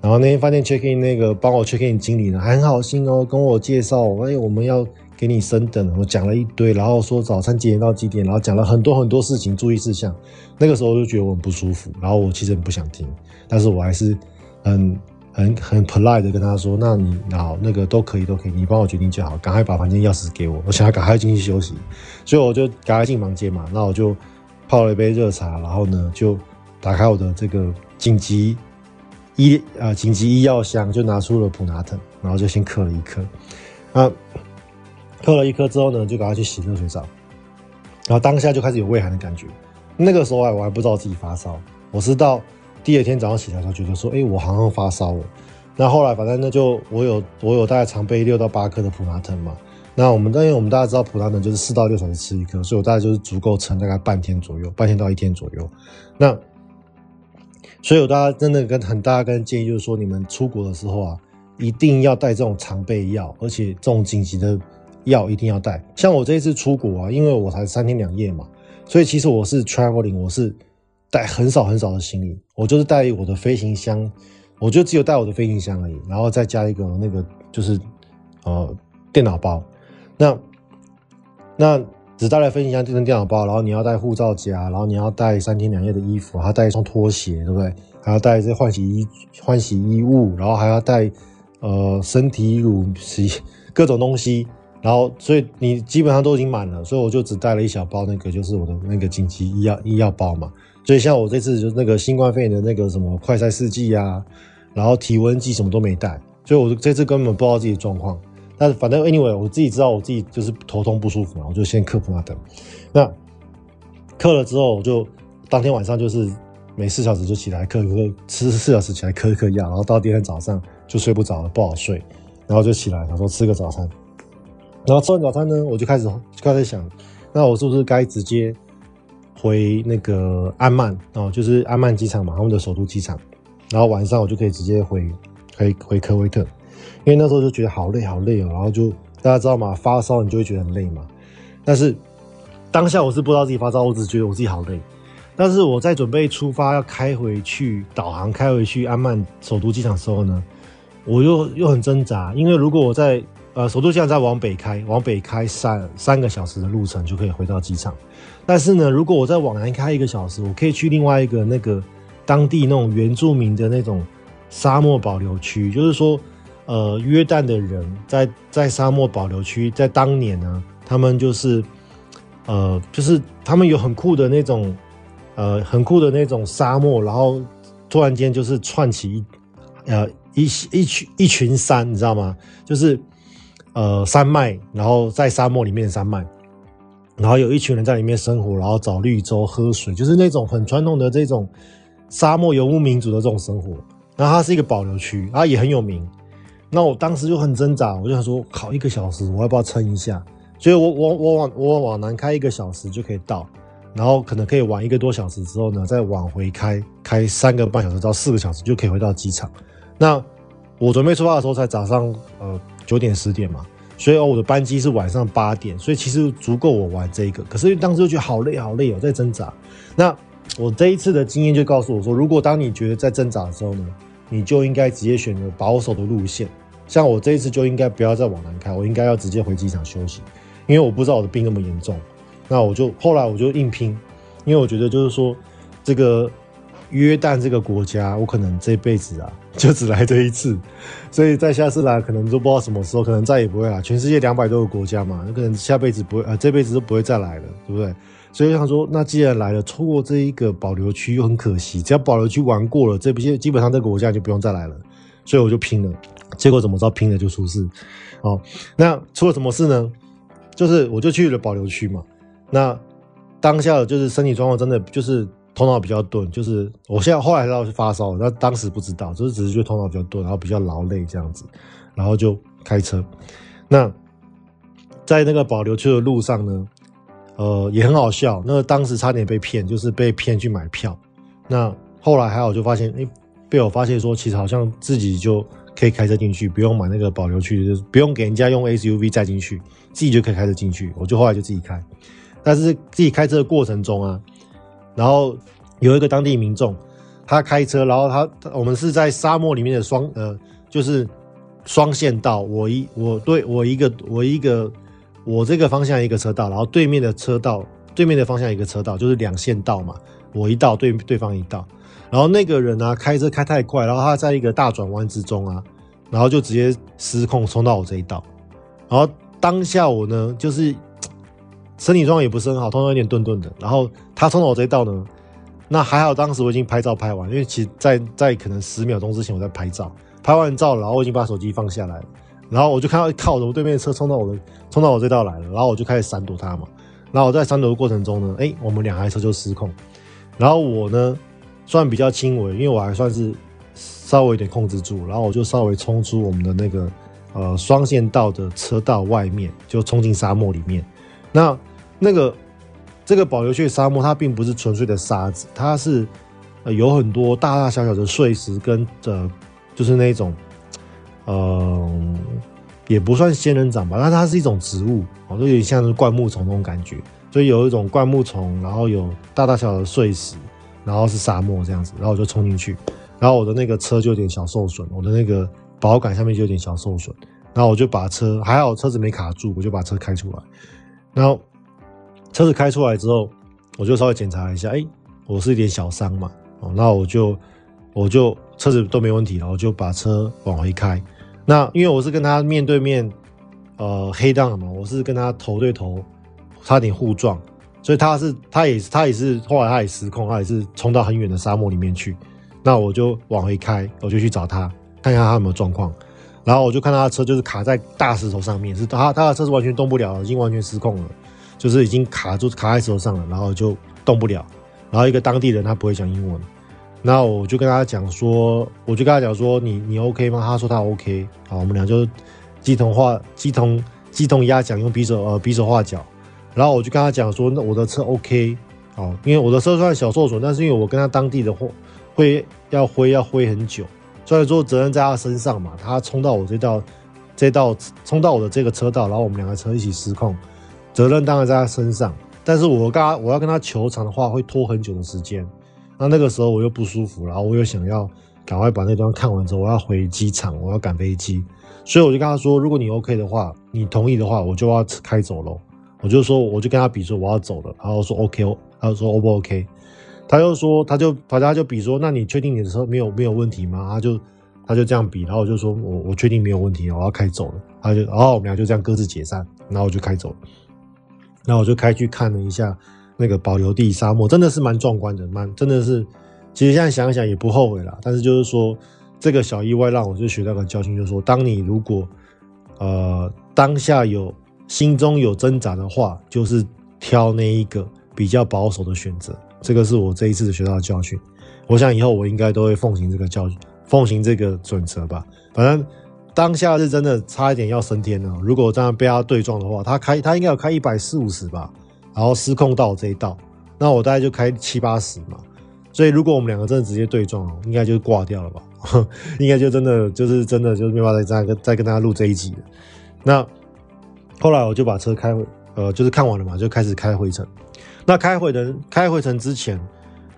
S2: 然后那天饭店 check in 那个帮我 check in 经理呢，还很好心哦，跟我介绍，哎，我们要。给你升等，我讲了一堆，然后说早餐几点到几点，然后讲了很多很多事情注意事项。那个时候我就觉得我很不舒服，然后我其实很不想听，但是我还是很很很 polite 的跟他说：“那你好，那个都可以，都可以，你帮我决定就好，赶快把房间钥匙给我，我想要赶快进去休息。”所以我就赶快进房间嘛，那我就泡了一杯热茶，然后呢就打开我的这个紧急医啊、呃、紧急医药箱，就拿出了普拿疼，然后就先嗑了一颗啊。喝了一颗之后呢，就赶快去洗热水澡，然后当下就开始有畏寒的感觉。那个时候啊，我还不知道自己发烧，我是到第二天早上起来的时候觉得说，哎，我好像发烧了。那后来反正那就我有我有大概常备六到八颗的普拿疼嘛。那我们因为我们大家知道普拿疼就是四到六小时吃一颗，所以我大概就是足够撑大概半天左右，半天到一天左右。那所以我大家真的跟很大家跟建议就是说，你们出国的时候啊，一定要带这种常备药，而且这种紧急的。药一定要带，像我这一次出国啊，因为我才三天两夜嘛，所以其实我是 traveling，我是带很少很少的行李，我就是带我的飞行箱，我就只有带我的飞行箱而已，然后再加一个那个就是呃电脑包，那那只带了飞行箱变成电脑包，然后你要带护照夹，然后你要带三天两夜的衣服，还要带一双拖鞋，对不对？还要带一些换洗衣换洗衣物，然后还要带呃身体乳洗各种东西。然后所以你基本上都已经满了，所以我就只带了一小包那个，就是我的那个紧急医药医药包嘛。所以像我这次就那个新冠肺炎的那个什么快筛试剂啊，然后体温计什么都没带，所以我这次根本不知道自己的状况。但是反正 anyway，我自己知道我自己就是头痛不舒服嘛，我就先克普拿疼。那克了之后，我就当天晚上就是每四小时就起来嗑嗑，吃四小时起来嗑一嗑药，然后到第二天早上就睡不着了，不好睡，然后就起来想说吃个早餐。然后吃完早餐呢，我就开始就开始想，那我是不是该直接回那个安曼哦，就是安曼机场嘛，他们的首都机场。然后晚上我就可以直接回回回科威特，因为那时候就觉得好累好累哦。然后就大家知道嘛？发烧你就会觉得很累嘛。但是当下我是不知道自己发烧，我只觉得我自己好累。但是我在准备出发要开回去导航开回去安曼首都机场的时候呢，我又又很挣扎，因为如果我在呃，首都机场再往北开，往北开三三个小时的路程就可以回到机场。但是呢，如果我再往南开一个小时，我可以去另外一个那个当地那种原住民的那种沙漠保留区，就是说，呃，约旦的人在在沙漠保留区，在当年呢，他们就是，呃，就是他们有很酷的那种，呃，很酷的那种沙漠，然后突然间就是串起一，呃，一一群一群山，你知道吗？就是。呃，山脉，然后在沙漠里面的山脉，然后有一群人在里面生活，然后找绿洲喝水，就是那种很传统的这种沙漠游牧民族的这种生活。然后它是一个保留区，然后也很有名。那我当时就很挣扎，我就想说，考一个小时，我要不要撑一下？所以我我我往我往南开一个小时就可以到，然后可能可以晚一个多小时之后呢，再往回开开三个半小时到四个小时就可以回到机场。那我准备出发的时候才早上呃。九点十点嘛，所以哦，我的班机是晚上八点，所以其实足够我玩这个。可是当时就觉得好累好累哦，在挣扎。那我这一次的经验就告诉我说，如果当你觉得在挣扎的时候呢，你就应该直接选择保守的路线。像我这一次就应该不要再往南开，我应该要直接回机场休息，因为我不知道我的病那么严重。那我就后来我就硬拼，因为我觉得就是说这个。约旦这个国家，我可能这辈子啊就只来这一次，所以在下次来可能都不知道什么时候，可能再也不会来。全世界两百多个国家嘛，有可能下辈子不会，呃，这辈子都不会再来了，对不对？所以我想说，那既然来了，错过这一个保留区又很可惜。只要保留区玩过了，这些基本上这个国家就不用再来了。所以我就拼了，结果怎么着，拼了就出事。哦，那出了什么事呢？就是我就去了保留区嘛。那当下就是身体状况真的就是。头脑比较钝，就是我现在后来知道是发烧，那当时不知道，就是只是觉得头脑比较钝，然后比较劳累这样子，然后就开车。那在那个保留区的路上呢，呃，也很好笑。那个当时差点被骗，就是被骗去买票。那后来还好，就发现，哎，被我发现说，其实好像自己就可以开车进去，不用买那个保留区，就是不用给人家用 SUV 载进去，自己就可以开车进去。我就后来就自己开，但是自己开车的过程中啊。然后有一个当地民众，他开车，然后他我们是在沙漠里面的双呃，就是双线道。我一我对我一个我一个我这个方向一个车道，然后对面的车道对面的方向一个车道，就是两线道嘛。我一道对对方一道，然后那个人呢、开车开太快，然后他在一个大转弯之中啊，然后就直接失控冲到我这一道，然后当下我呢就是。身体状况也不是很好，通常有点顿顿的。然后他冲到我这一道呢，那还好，当时我已经拍照拍完，因为其实在在可能十秒钟之前我在拍照，拍完照了，然后我已经把手机放下来了，然后我就看到靠着我对面的车冲到我的冲到我这道来了，然后我就开始闪躲他嘛。然后我在闪躲的过程中呢，哎，我们两台车就失控。然后我呢算比较轻微，因为我还算是稍微有点控制住，然后我就稍微冲出我们的那个呃双线道的车道外面，就冲进沙漠里面。那那个这个保留区沙漠，它并不是纯粹的沙子，它是呃有很多大大小小的碎石跟呃，就是那种、呃，也不算仙人掌吧，但它是一种植物，哦，就有点像是灌木丛那种感觉，所以有一种灌木丛，然后有大大小小的碎石，然后是沙漠这样子，然后我就冲进去，然后我的那个车就有点小受损，我的那个保杆下面就有点小受损，然后我就把车还好车子没卡住，我就把车开出来，然后。车子开出来之后，我就稍微检查了一下，哎、我是一点小伤嘛，哦，那我就我就车子都没问题了，我就把车往回开。那因为我是跟他面对面，呃黑档嘛，我是跟他头对头差点互撞，所以他是他也是他也是后来他也失控，他也是冲到很远的沙漠里面去。那我就往回开，我就去找他，看看他有没有状况。然后我就看他的车就是卡在大石头上面，是他他的车是完全动不了，已经完全失控了，就是已经卡住卡在石头上了，然后就动不了。然后一个当地人他不会讲英文，那我就跟他讲说，我就跟他讲说，你你 OK 吗？他说他 OK。好，我们俩就鸡同话鸡同鸡同鸭讲，用匕首呃匕首画脚。然后我就跟他讲说，那我的车 OK。好，因为我的车算小受损，但是因为我跟他当地的货。会要挥要挥很久，所以说责任在他身上嘛。他冲到我这道这道冲到我的这个车道，然后我们两个车一起失控，责任当然在他身上。但是我跟他我要跟他求偿的话，会拖很久的时间。那那个时候我又不舒服，然后我又想要赶快把那段看完之后，我要回机场，我要赶飞机。所以我就跟他说，如果你 OK 的话，你同意的话，我就要开走了。我就说，我就跟他比说我要走了，然后说 OK，他就说 O 不 OK？他就说，他就他他就比说，那你确定你的车没有没有问题吗？他就他就这样比，然后我就说我我确定没有问题，我要开走了。他就然后我们俩就这样各自解散，然后我就开走了。那我就开去看了一下那个保留地沙漠，真的是蛮壮观的，蛮真的是。其实现在想想也不后悔啦。但是就是说，这个小意外让我就学到个教训，就是说，当你如果呃当下有心中有挣扎的话，就是挑那一个比较保守的选择。这个是我这一次学到的教训，我想以后我应该都会奉行这个教训，奉行这个准则吧。反正当下是真的差一点要升天了。如果这样被他对撞的话，他开他应该有开一百四五十吧，然后失控到我这一道，那我大概就开七八十嘛。所以如果我们两个真的直接对撞，应该就挂掉了吧？应该就真的就是真的就是没办法再跟再跟大家录这一集了。那后来我就把车开回，呃，就是看完了嘛，就开始开回程。那开回程开回程之前，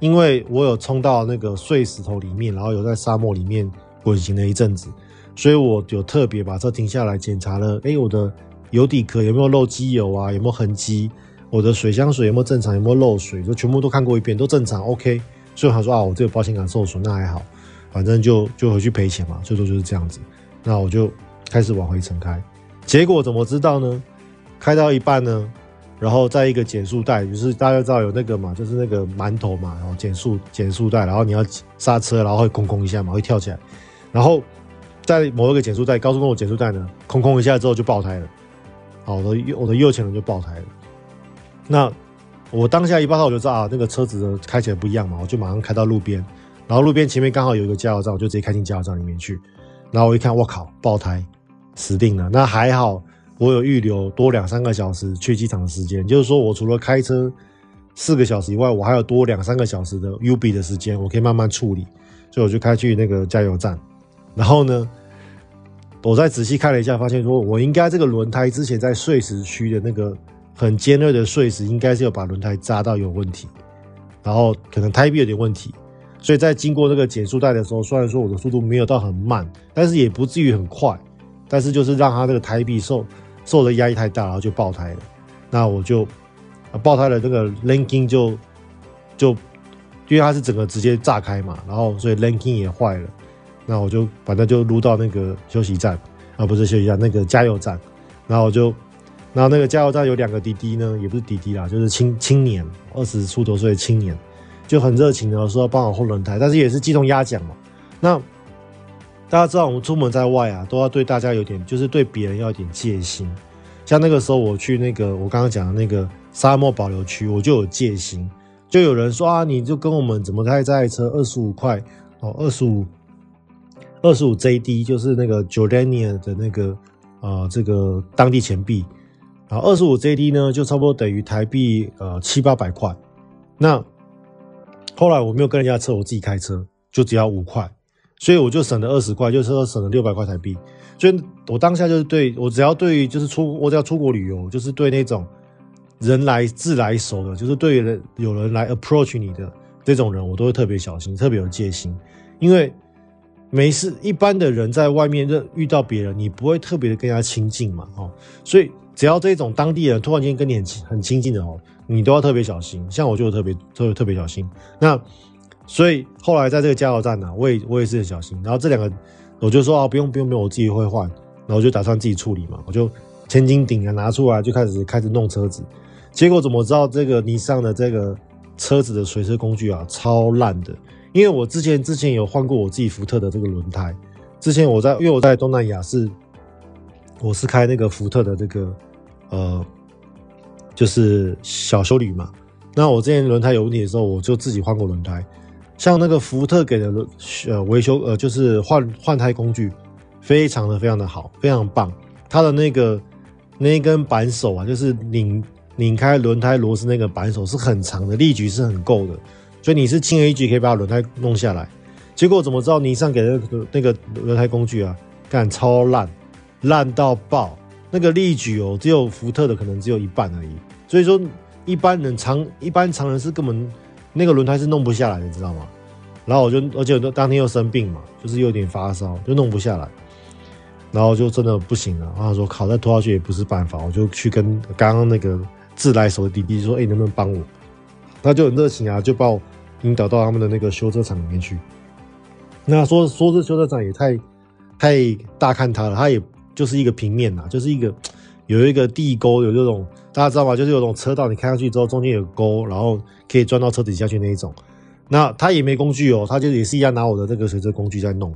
S2: 因为我有冲到那个碎石头里面，然后有在沙漠里面滚行了一阵子，所以我有特别把车停下来检查了。哎，我的油底壳有没有漏机油啊？有没有痕迹？我的水箱水有没有正常？有没有漏水？就全部都看过一遍，都正常。OK。所以他说啊，我这个保险杆受损，那还好，反正就就回去赔钱嘛。最多就是这样子。那我就开始往回程开，结果怎么知道呢？开到一半呢？然后在一个减速带，就是大家知道有那个嘛，就是那个馒头嘛，然后减速减速带，然后你要刹车，然后会空空一下嘛，会跳起来。然后在某一个减速带，高速公路减速带呢，空空一下之后就爆胎了。好，我的右我的右前轮就爆胎了。那我当下一爆胎，我就知道啊，那个车子的开起来不一样嘛，我就马上开到路边，然后路边前面刚好有一个加油站，我就直接开进加油站里面去。然后我一看，我靠，爆胎，死定了。那还好。我有预留多两三个小时去机场的时间，就是说我除了开车四个小时以外，我还有多两三个小时的 UB 的时间，我可以慢慢处理，所以我就开去那个加油站。然后呢，我再仔细看了一下，发现说我应该这个轮胎之前在碎石区的那个很尖锐的碎石，应该是有把轮胎扎到有问题，然后可能胎壁有点问题，所以在经过那个减速带的时候，虽然说我的速度没有到很慢，但是也不至于很快，但是就是让它这个胎壁受。受的压力太大，然后就爆胎了。那我就爆胎了，这个 linking 就就因为它是整个直接炸开嘛，然后所以 linking 也坏了。那我就反正就撸到那个休息站啊，不是休息站，那个加油站。然后我就，然后那个加油站有两个滴滴呢，也不是滴滴啦，就是青青年，二十出头岁的青年，就很热情的说帮我换轮胎，但是也是鸡同鸭讲嘛。那大家知道，我们出门在外啊，都要对大家有点，就是对别人要有点戒心。像那个时候我去那个我刚刚讲的那个沙漠保留区，我就有戒心，就有人说啊，你就跟我们怎么开这台车二十五块哦，二十五二十五 JD，就是那个 Jordania 的那个呃这个当地钱币啊，二十五 JD 呢就差不多等于台币呃七八百块。那后来我没有跟人家车，我自己开车就只要五块。所以我就省了二十块，就是说省了六百块台币。所以我当下就是对我只要对就是出我只要出国旅游，就是对那种人来自来熟的，就是对人有人来 approach 你的这种人，我都会特别小心，特别有戒心。因为没事，一般的人在外面认遇到别人，你不会特别的跟他亲近嘛，哦。所以只要这种当地人突然间跟你很很亲近的哦，你都要特别小心。像我就特别特别特别小心。那。所以后来在这个加油站呢、我也我也是很小心。然后这两个，我就说啊，不用不用不用，我自己会换。然后我就打算自己处理嘛，我就千斤顶啊拿出来就开始开始弄车子，结果怎么知道这个尼桑的这个车子的随车工具啊超烂的，因为我之前之前有换过我自己福特的这个轮胎，之前我在因为我在东南亚是我是开那个福特的这个呃就是小修理嘛，那我之前轮胎有问题的时候，我就自己换过轮胎，像那个福特给的呃维修呃就是换换胎工具，非常的非常的好，非常棒，它的那个。那一根扳手啊，就是拧拧开轮胎螺丝那个扳手是很长的，力矩是很够的，所以你是轻而易举可以把轮胎弄下来。结果怎么知道尼桑给的那个轮胎工具啊，干超烂，烂到爆，那个力矩哦，只有福特的可能只有一半而已。所以说一般人常一般常人是根本那个轮胎是弄不下来的，你知道吗？然后我就而且我当天又生病嘛，就是有点发烧，就弄不下来。然后就真的不行了，然后说靠，再拖下去也不是办法，我就去跟刚刚那个自来熟的弟弟说，哎、欸，能不能帮我？他就很热情啊，就把我引导到他们的那个修车厂里面去。那说说这修车厂也太太大看他了，他也就是一个平面呐，就是一个有一个地沟，有这种大家知道吗？就是有种车道，你开上去之后中间有沟，然后可以钻到车底下去那一种。那他也没工具哦，他就也是一样拿我的这个随车工具在弄，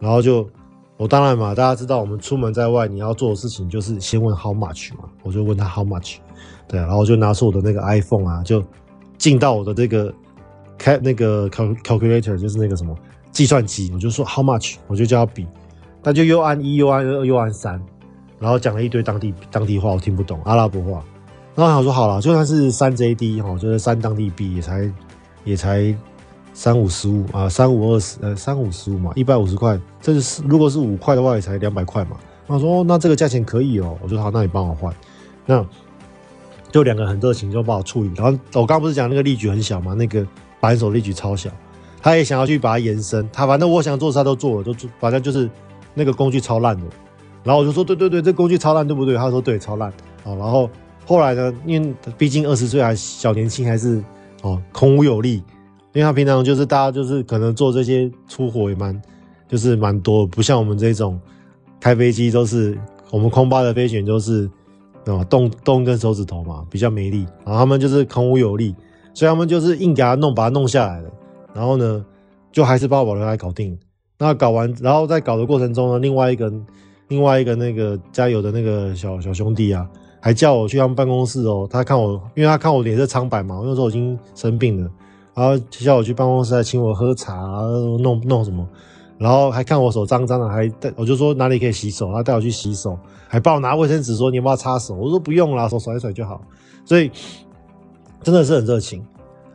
S2: 然后就。我当然嘛，大家知道我们出门在外，你要做的事情就是先问 how much 嘛，我就问他 how much，对，然后我就拿出我的那个 iPhone 啊，就进到我的这个开那个 calculator，就是那个什么计算机，我就说 how much，我就叫他比，他就又按一又按二又按三，然后讲了一堆当地当地话，我听不懂阿拉伯话，然后我说好了，就算是三 JD 哈，就是三当地币也才也才。三五十五啊，三五二十，呃，三五十五嘛，一百五十块。这是如果是五块的话，也才两百块嘛。他说、那这个价钱可以哦。我说好，那你帮我换。那就两个很热情，就帮我处理。然后我刚刚不是讲那个力矩很小嘛，那个反手力矩超小。他也想要去把它延伸，他反正我想做啥都做了，都做，反正就是那个工具超烂的。然后我就说，对对对，这工具超烂，对不对？他说对，超烂。哦，然后后来呢，因为毕竟二十岁还小年轻，还是哦，孔武有力。因为他平常就是大家就是可能做这些粗活也蛮，就是蛮多，不像我们这种开飞机都是我们空巴的飞行员都是啊动动一根手指头嘛，比较没力，然后他们就是孔武有力，所以他们就是硬给他弄，把它弄下来了，然后呢就还是把我保留来搞定。那搞完，然后在搞的过程中呢，另外一个另外一个那个加油的那个小小兄弟啊，还叫我去他们办公室哦，他看我，因为他看我脸色苍白嘛，那时候已经生病了。然后叫我去办公室，还请我喝茶，弄弄什么，然后还看我手脏脏的，还带我就说哪里可以洗手，然后带我去洗手，还帮我拿卫生纸，说你要不要擦手，我说不用啦，手甩一甩就好。所以真的是很热情。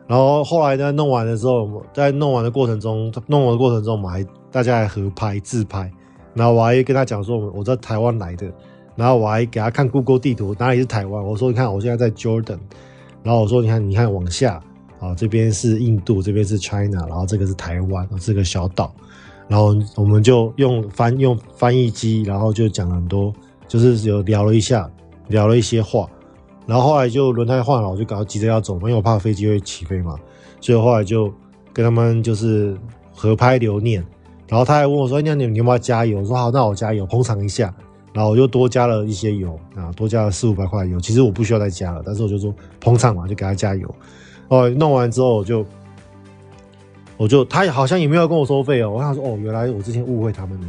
S2: 然后后来呢，弄完的时候，在弄完的过程中，弄完的过程中，我们还大家还合拍自拍，然后我还跟他讲说，我在台湾来的，然后我还给他看 Google 地图，哪里是台湾，我说你看我现在在 Jordan，然后我说你看你看往下。啊，这边是印度，这边是 China，然后这个是台湾，这个小岛，然后我们就用翻用翻译机，然后就讲了很多，就是有聊了一下，聊了一些话，然后后来就轮胎换了，我就赶快急着要走，因为我怕飞机会起飞嘛，所以后来就跟他们就是合拍留念，然后他还问我说：“那你你要不要加油？”我说：“好，那我加油，捧场一下。”然后我就多加了一些油啊，多加了四五百块油，其实我不需要再加了，但是我就说捧场嘛，就给他加油。哦，弄完之后我就，我就他好像也没有跟我收费哦。我想说，哦，原来我之前误会他们了。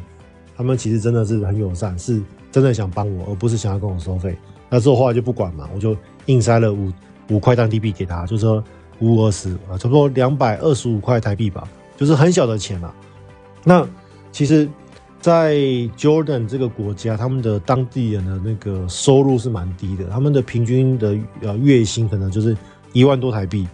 S2: 他们其实真的是很友善，是真的想帮我，而不是想要跟我收费。那之后后来就不管嘛，我就硬塞了五五块当地币给他，就说五五二十啊，差不多两百二十五块台币吧，就是很小的钱啦。那其实，在 Jordan 这个国家，他们的当地人的那个收入是蛮低的，他们的平均的呃月薪可能就是。一万多台币，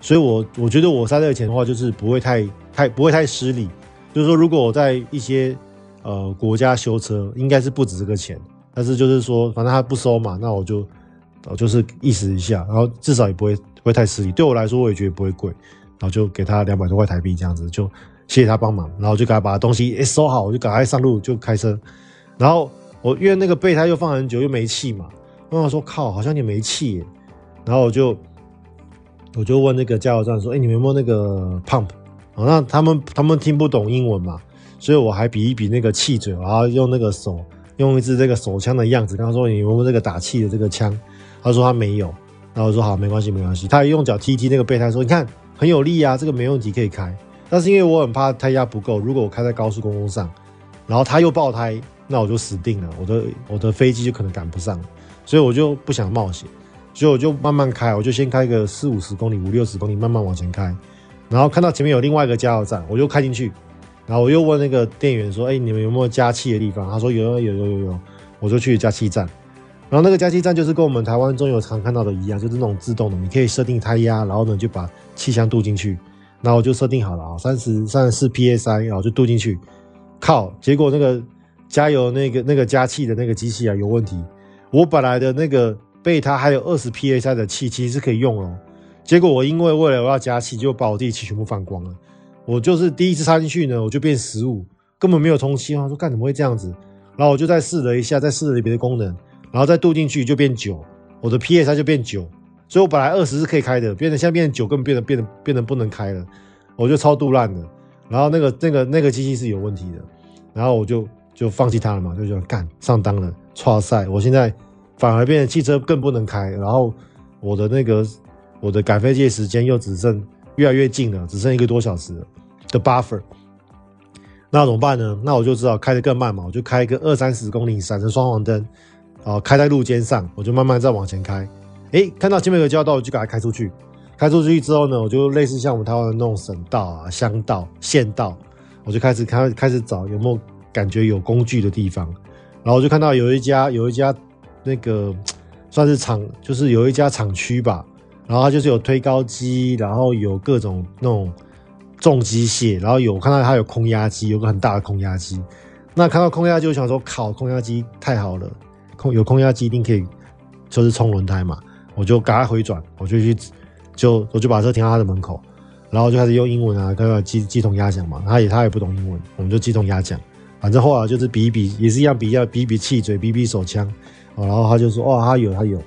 S2: 所以我我觉得我塞这个钱的话，就是不会太太不会太失礼。就是说，如果我在一些呃国家修车，应该是不止这个钱。但是就是说，反正他不收嘛，那我就我就是意思一下，然后至少也不会不会太失礼。对我来说，我也觉得不会贵，然后就给他两百多块台币这样子，就谢谢他帮忙，然后就给他把东西一收好，我就赶快上路就开车。然后我因为那个备胎又放很久又没气嘛，我想说靠，好像你没气耶，然后我就。我就问那个加油站说：“哎、你们有没有那个 pump？” 哦，那他们他们听不懂英文嘛，所以我还比一比那个气嘴，然后用那个手用一支这个手枪的样子，跟他说：“你有没有这个打气的这个枪？”他说他没有。然后我说：“好，没关系，没关系。”他还用脚踢踢那个备胎，说：“你看很有力啊，这个没问题，可以开。”但是因为我很怕胎压不够，如果我开在高速公路上，然后他又爆胎，那我就死定了，我的我的飞机就可能赶不上，所以我就不想冒险，所以我就慢慢开，我就先开个四五十公里、五六十公里，慢慢往前开，然后看到前面有另外一个加油站，我就开进去，然后我又问那个店员说：“哎，你们有没有加气的地方？”他说：“有，有，有，有，有。”我就去加气站，然后那个加气站就是跟我们台湾中油常看到的一样，就是那种自动的，你可以设定胎压，然后呢就把气箱镀进去。然后我就设定好了啊，三十三十四 psi，然后就镀进去。靠！结果那个加油那个那个加气的那个机器啊有问题。我本来的那个备胎还有二十 psi 的气，其实是可以用哦。结果我因为为了我要加气，就把我自己气全部放光了。我就是第一次插进去呢，我就变十五，根本没有充气。我说干怎么会这样子？然后我就再试了一下，再试了别的功能，然后再镀进去就变九，我的 psi 就变九。所以我本来二十是可以开的，变成现在变成九，更变得变得变得不能开了，我就超度烂的。然后那个那个那个机器是有问题的，然后我就就放弃它了嘛，就说干上当了，挫赛。我现在反而变成汽车更不能开，然后我的那个我的赶飞机的时间又只剩越来越近了，只剩一个多小时的 buffer。那怎么办呢？那我就知道开得更慢嘛，我就开一个二三十公里，闪着双黄灯，啊，开在路肩上，我就慢慢再往前开。哎，看到前面有个交道，我就给它开出去。开出去之后呢，我就类似像我们台湾的那种省道啊、乡道、县道，我就开始开开始找有没有感觉有工具的地方。然后我就看到有一家有一家那个算是厂，就是有一家厂区吧。然后它就是有推高机，然后有各种那种重机械，然后有看到它有空压机，有个很大的空压机。那看到空压机，我想说靠，空压机太好了，空有空压机一定可以，就是冲轮胎嘛。我就赶快回转，我就去，就我就把车停到他的门口，然后就开始用英文啊，跟他机机筒压讲嘛，他也他也不懂英文，我们就机筒压讲，反正后来就是比一比，也是一样比一下，比一比气嘴，比一比手枪，然后他就说，哦，他有他有，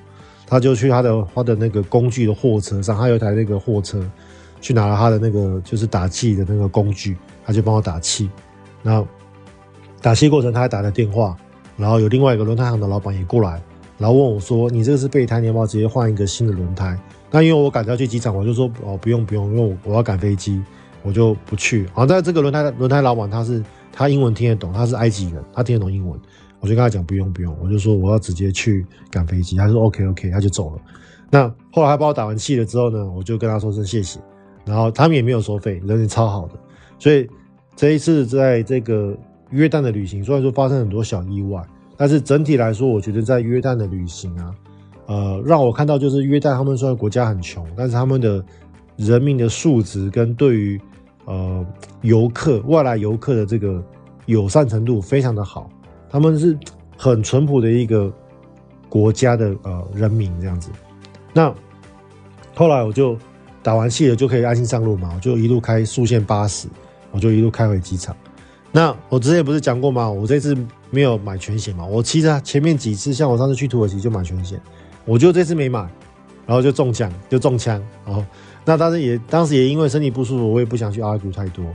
S2: 他就去他的他的那个工具的货车上，他有一台那个货车，去拿了他的那个就是打气的那个工具，他就帮我打气，然后打气过程他还打了电话，然后有另外一个轮胎行的老板也过来。然后问我说：“你这个是备胎，你要不要直接换一个新的轮胎？”那因为我赶着要去机场，我就说：“哦，不用不用，因为我我要赶飞机，我就不去。”好，在这个轮胎轮胎老板他是他英文听得懂，他是埃及人，他听得懂英文，我就跟他讲不用不用，我就说我要直接去赶飞机。他说 OK OK，他就走了。那后来他帮我打完气了之后呢，我就跟他说声谢谢，然后他们也没有收费，人也超好的。所以这一次在这个约旦的旅行，虽然说发生很多小意外。但是整体来说，我觉得在约旦的旅行啊，呃，让我看到就是约旦他们虽然国家很穷，但是他们的人民的素质跟对于呃游客、外来游客的这个友善程度非常的好，他们是很淳朴的一个国家的呃人民这样子。那后来我就打完气了，就可以安心上路嘛，我就一路开速限八十，我就一路开回机场。那我之前不是讲过吗？我这次没有买全险嘛。我其实前面几次，像我上次去土耳其就买全险，我就这次没买，然后就中奖，就中枪。然后那当时也当时也因为身体不舒服，我也不想去 argue 太多，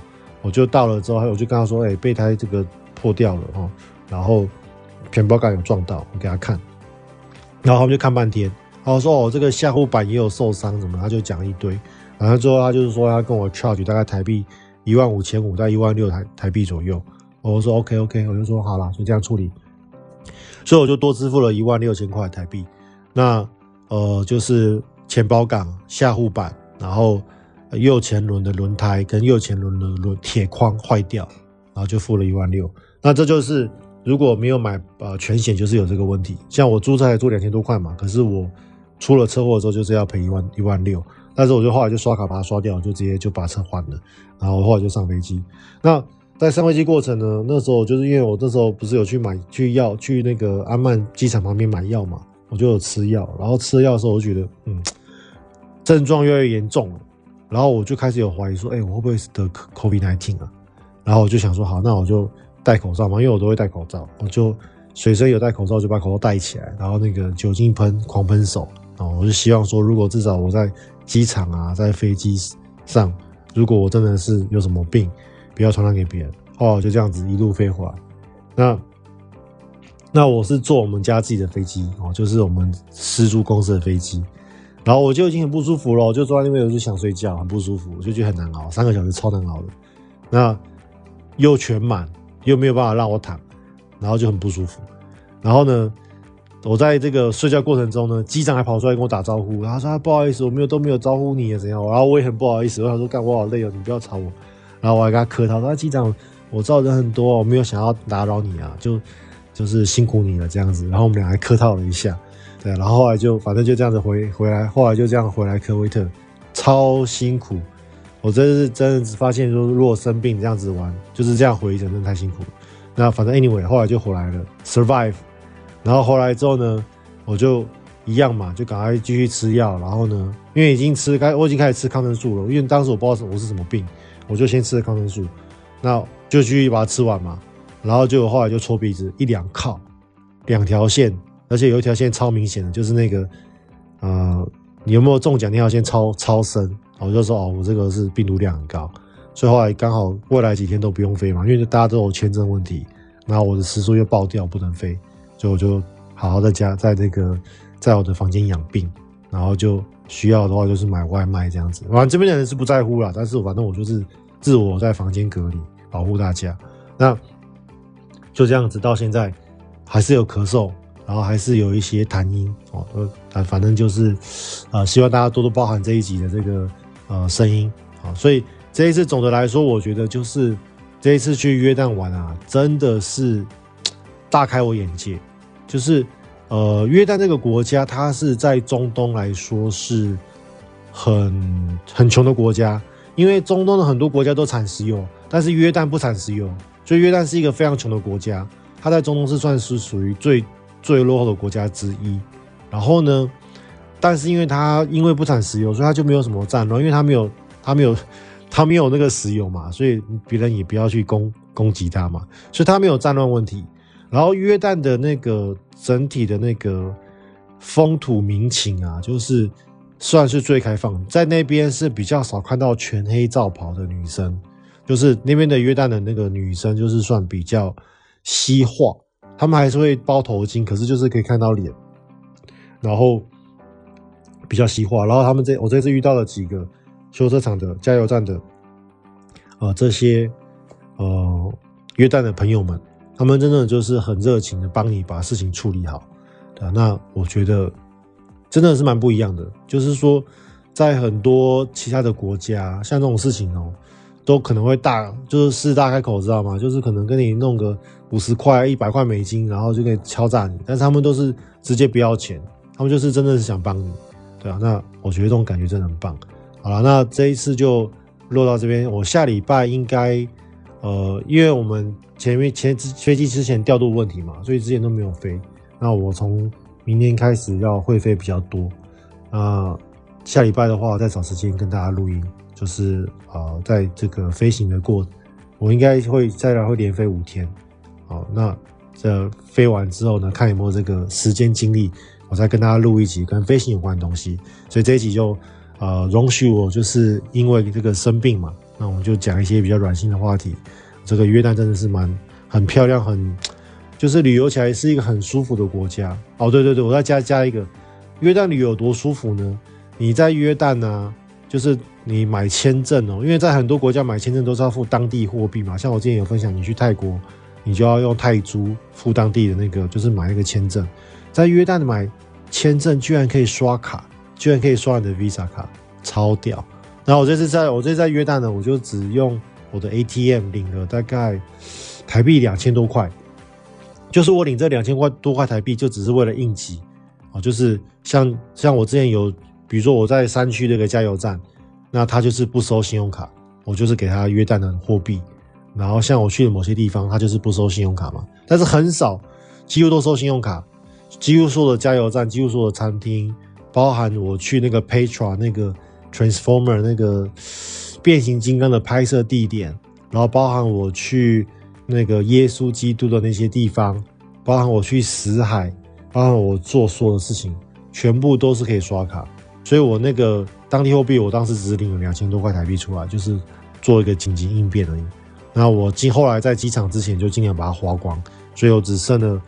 S2: 我就到了之后，我就跟他说：“哎、欸，备胎这个破掉了哦，然后前保杆有撞到，我给他看。”然后他们就看半天，然后说：“哦，这个下护板也有受伤，什么？”他就讲一堆。然后最后他就是说他跟我 charge 大概台币。一万五千五到一万六台台币左右，我说 OK OK，我就说好了，就这样处理，所以我就多支付了一万六千块台币。那呃，就是前保杆、下护板，然后右前轮的轮胎跟右前轮的轮铁框坏掉，然后就付了一万六。那这就是如果没有买呃全险，就是有这个问题。像我租车才租两千多块嘛，可是我出了车祸的时候就是要赔一万一万六。但是我就后来就刷卡把它刷掉，就直接就把车换了，然后后来就上飞机。那在上飞机过程呢，那时候就是因为我那时候不是有去买去药去那个安曼机场旁边买药嘛，我就有吃药，然后吃药的时候我就觉得嗯，症状越来越严重了，然后我就开始有怀疑说，哎、我会不会是得 COVID-19 啊？然后我就想说，好，那我就戴口罩嘛，因为我都会戴口罩，我就随身有戴口罩，就把口罩戴起来，然后那个酒精喷狂喷手，然后我就希望说，如果至少我在机场啊，在飞机上，如果我真的是有什么病，不要传染给别人。哦，就这样子一路飞回来。那那我是坐我们家自己的飞机哦，就是我们私租公司的飞机。然后我就已经很不舒服了，我就坐在那边，我就想睡觉，很不舒服，我就觉得很难熬，三个小时超难熬的。那又全满，又没有办法让我躺，然后就很不舒服。然后呢，我在这个睡觉过程中呢，机长还跑出来跟我打招呼，然后说：“不好意思，我没有都没有招呼你啊，怎样？”然后我也很不好意思，我想说：“干，我好累哦，你不要吵我。”然后我还跟他客套说：“机长，我知道人很多，我没有想要打扰你啊，就就是辛苦你了这样子。”然后我们俩还客套了一下。对，然后后来就反正就这样子回回来，后来就这样回来科威特，超辛苦。我真是真的只发现说，如果生病这样子玩，就是这样回程，真的太辛苦了。那反正 anyway，后来就回来了，survive。然后回来之后呢，我就一样嘛，就赶快继续吃药。然后呢，因为已经吃开，我已经开始吃抗生素了。因为当时我不知道我是什么病，我就先吃了抗生素，那就继续把它吃完嘛。然后就后来就搓鼻子，一两靠，两条线。而且有一条线超明显的，就是那个，呃，你有没有中奖那条线超超深，我就说哦，我这个是病毒量很高，所以后来刚好未来几天都不用飞嘛，因为大家都有签证问题，然后我的时速又爆掉，不能飞，所以我就好好在家，在那个在我的房间养病，然后就需要的话就是买外卖这样子。反正这边的人是不在乎啦，但是反正我就是自我在房间隔离，保护大家。那就这样子到现在还是有咳嗽。然后还是有一些痰音哦，呃，反正就是，呃，希望大家多多包涵这一集的这个呃声音啊。所以这一次总的来说，我觉得就是这一次去约旦玩啊，真的是大开我眼界。就是呃，约旦这个国家，它是在中东来说是很很穷的国家，因为中东的很多国家都产石油，但是约旦不产石油，所以约旦是一个非常穷的国家。它在中东是算是属于最最落后的国家之一，然后呢，但是因为它因为不产石油，所以它就没有什么战乱，因为它没有它没有 它没有那个石油嘛，所以别人也不要去攻攻击它嘛，所以它没有战乱问题。然后约旦的那个整体的那个风土民情啊，就是算是最开放，在那边是比较少看到全黑罩袍的女生，就是那边的约旦的那个女生，就是算比较西化。他们还是会包头巾，可是就是可以看到脸，然后比较西化。然后他们这我这次遇到了几个修车厂的、加油站的，呃，这些呃约旦的朋友们，他们真的就是很热情的帮你把事情处理好。对啊，那我觉得真的是蛮不一样的。就是说，在很多其他的国家，像这种事情哦，都可能会大，就是狮子大开口，知道吗？就是可能跟你弄个。五十块、一百块美金，然后就可以敲诈你，但是他们都是直接不要钱，他们就是真的是想帮你，对啊，那我觉得这种感觉真的很棒。好了，那这一次就落到这边，我下礼拜应该，呃，因为我们前面前飞机之前调度问题嘛，所以之前都没有飞。那我从明天开始要会飞比较多，那下礼拜的话，再找时间跟大家录音，就是呃，在这个飞行的过，我应该会再来会连飞五天。好，那这飞完之后呢，看有没有这个时间精力，我再跟大家录一集跟飞行有关的东西。所以这一集就呃容许我，就是因为这个生病嘛，那我们就讲一些比较软性的话题。这个约旦真的是蛮很漂亮，很就是旅游起来是一个很舒服的国家。哦，对对对，我再加加一个，约旦旅游有多舒服呢？你在约旦呢、啊，就是你买签证哦，因为在很多国家买签证都是要付当地货币嘛，像我之前有分享，你去泰国。你就要用泰铢付当地的那个，就是买那个签证。在约旦买签证居然可以刷卡，居然可以刷你的 Visa 卡，超屌！然后我这次在我这次在约旦呢，我就只用我的 ATM 领了大概台币两千多块，就是我领这两千块多块台币，就只是为了应急啊，就是像像我之前有，比如说我在山区这个加油站，那他就是不收信用卡，我就是给他约旦的货币。然后像我去的某些地方，他就是不收信用卡嘛，但是很少，几乎都收信用卡。几乎所有的加油站，几乎所有的餐厅，包含我去那个 Petra 那个 Transformer 那个变形金刚的拍摄地点，然后包含我去那个耶稣基督的那些地方，包含我去死海，包含我做所有的事情，全部都是可以刷卡。所以我那个当地货币，我当时只领了两千多块台币出来，就是做一个紧急应变而已。那我今后来在机场之前就尽量把它花光，所以我只剩了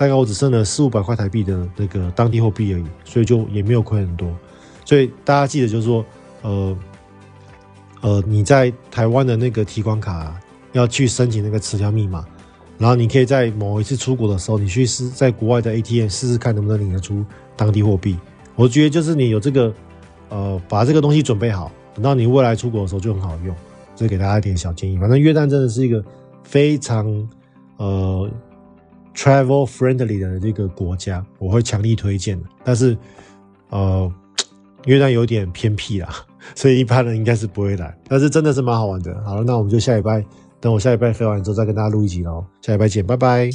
S2: 大概我只剩了四五百块台币的那个当地货币而已，所以就也没有亏很多。所以大家记得就是说，呃呃，你在台湾的那个提款卡，要去申请那个磁条密码，然后你可以在某一次出国的时候，你去试在国外的 ATM 试试看能不能领得出当地货币。我觉得就是你有这个呃，把这个东西准备好，等到你未来出国的时候就很好用。这给大家一点小建议。反正约旦真的是一个非常呃。Travel friendly 的这个国家，我会强力推荐的。但是，呃，约旦有点偏僻啦，所以一般人应该是不会来。但是真的是蛮好玩的。好了，那我们就下礼拜，等我下礼拜飞完之后再跟大家录一集喽。下礼拜见，拜拜。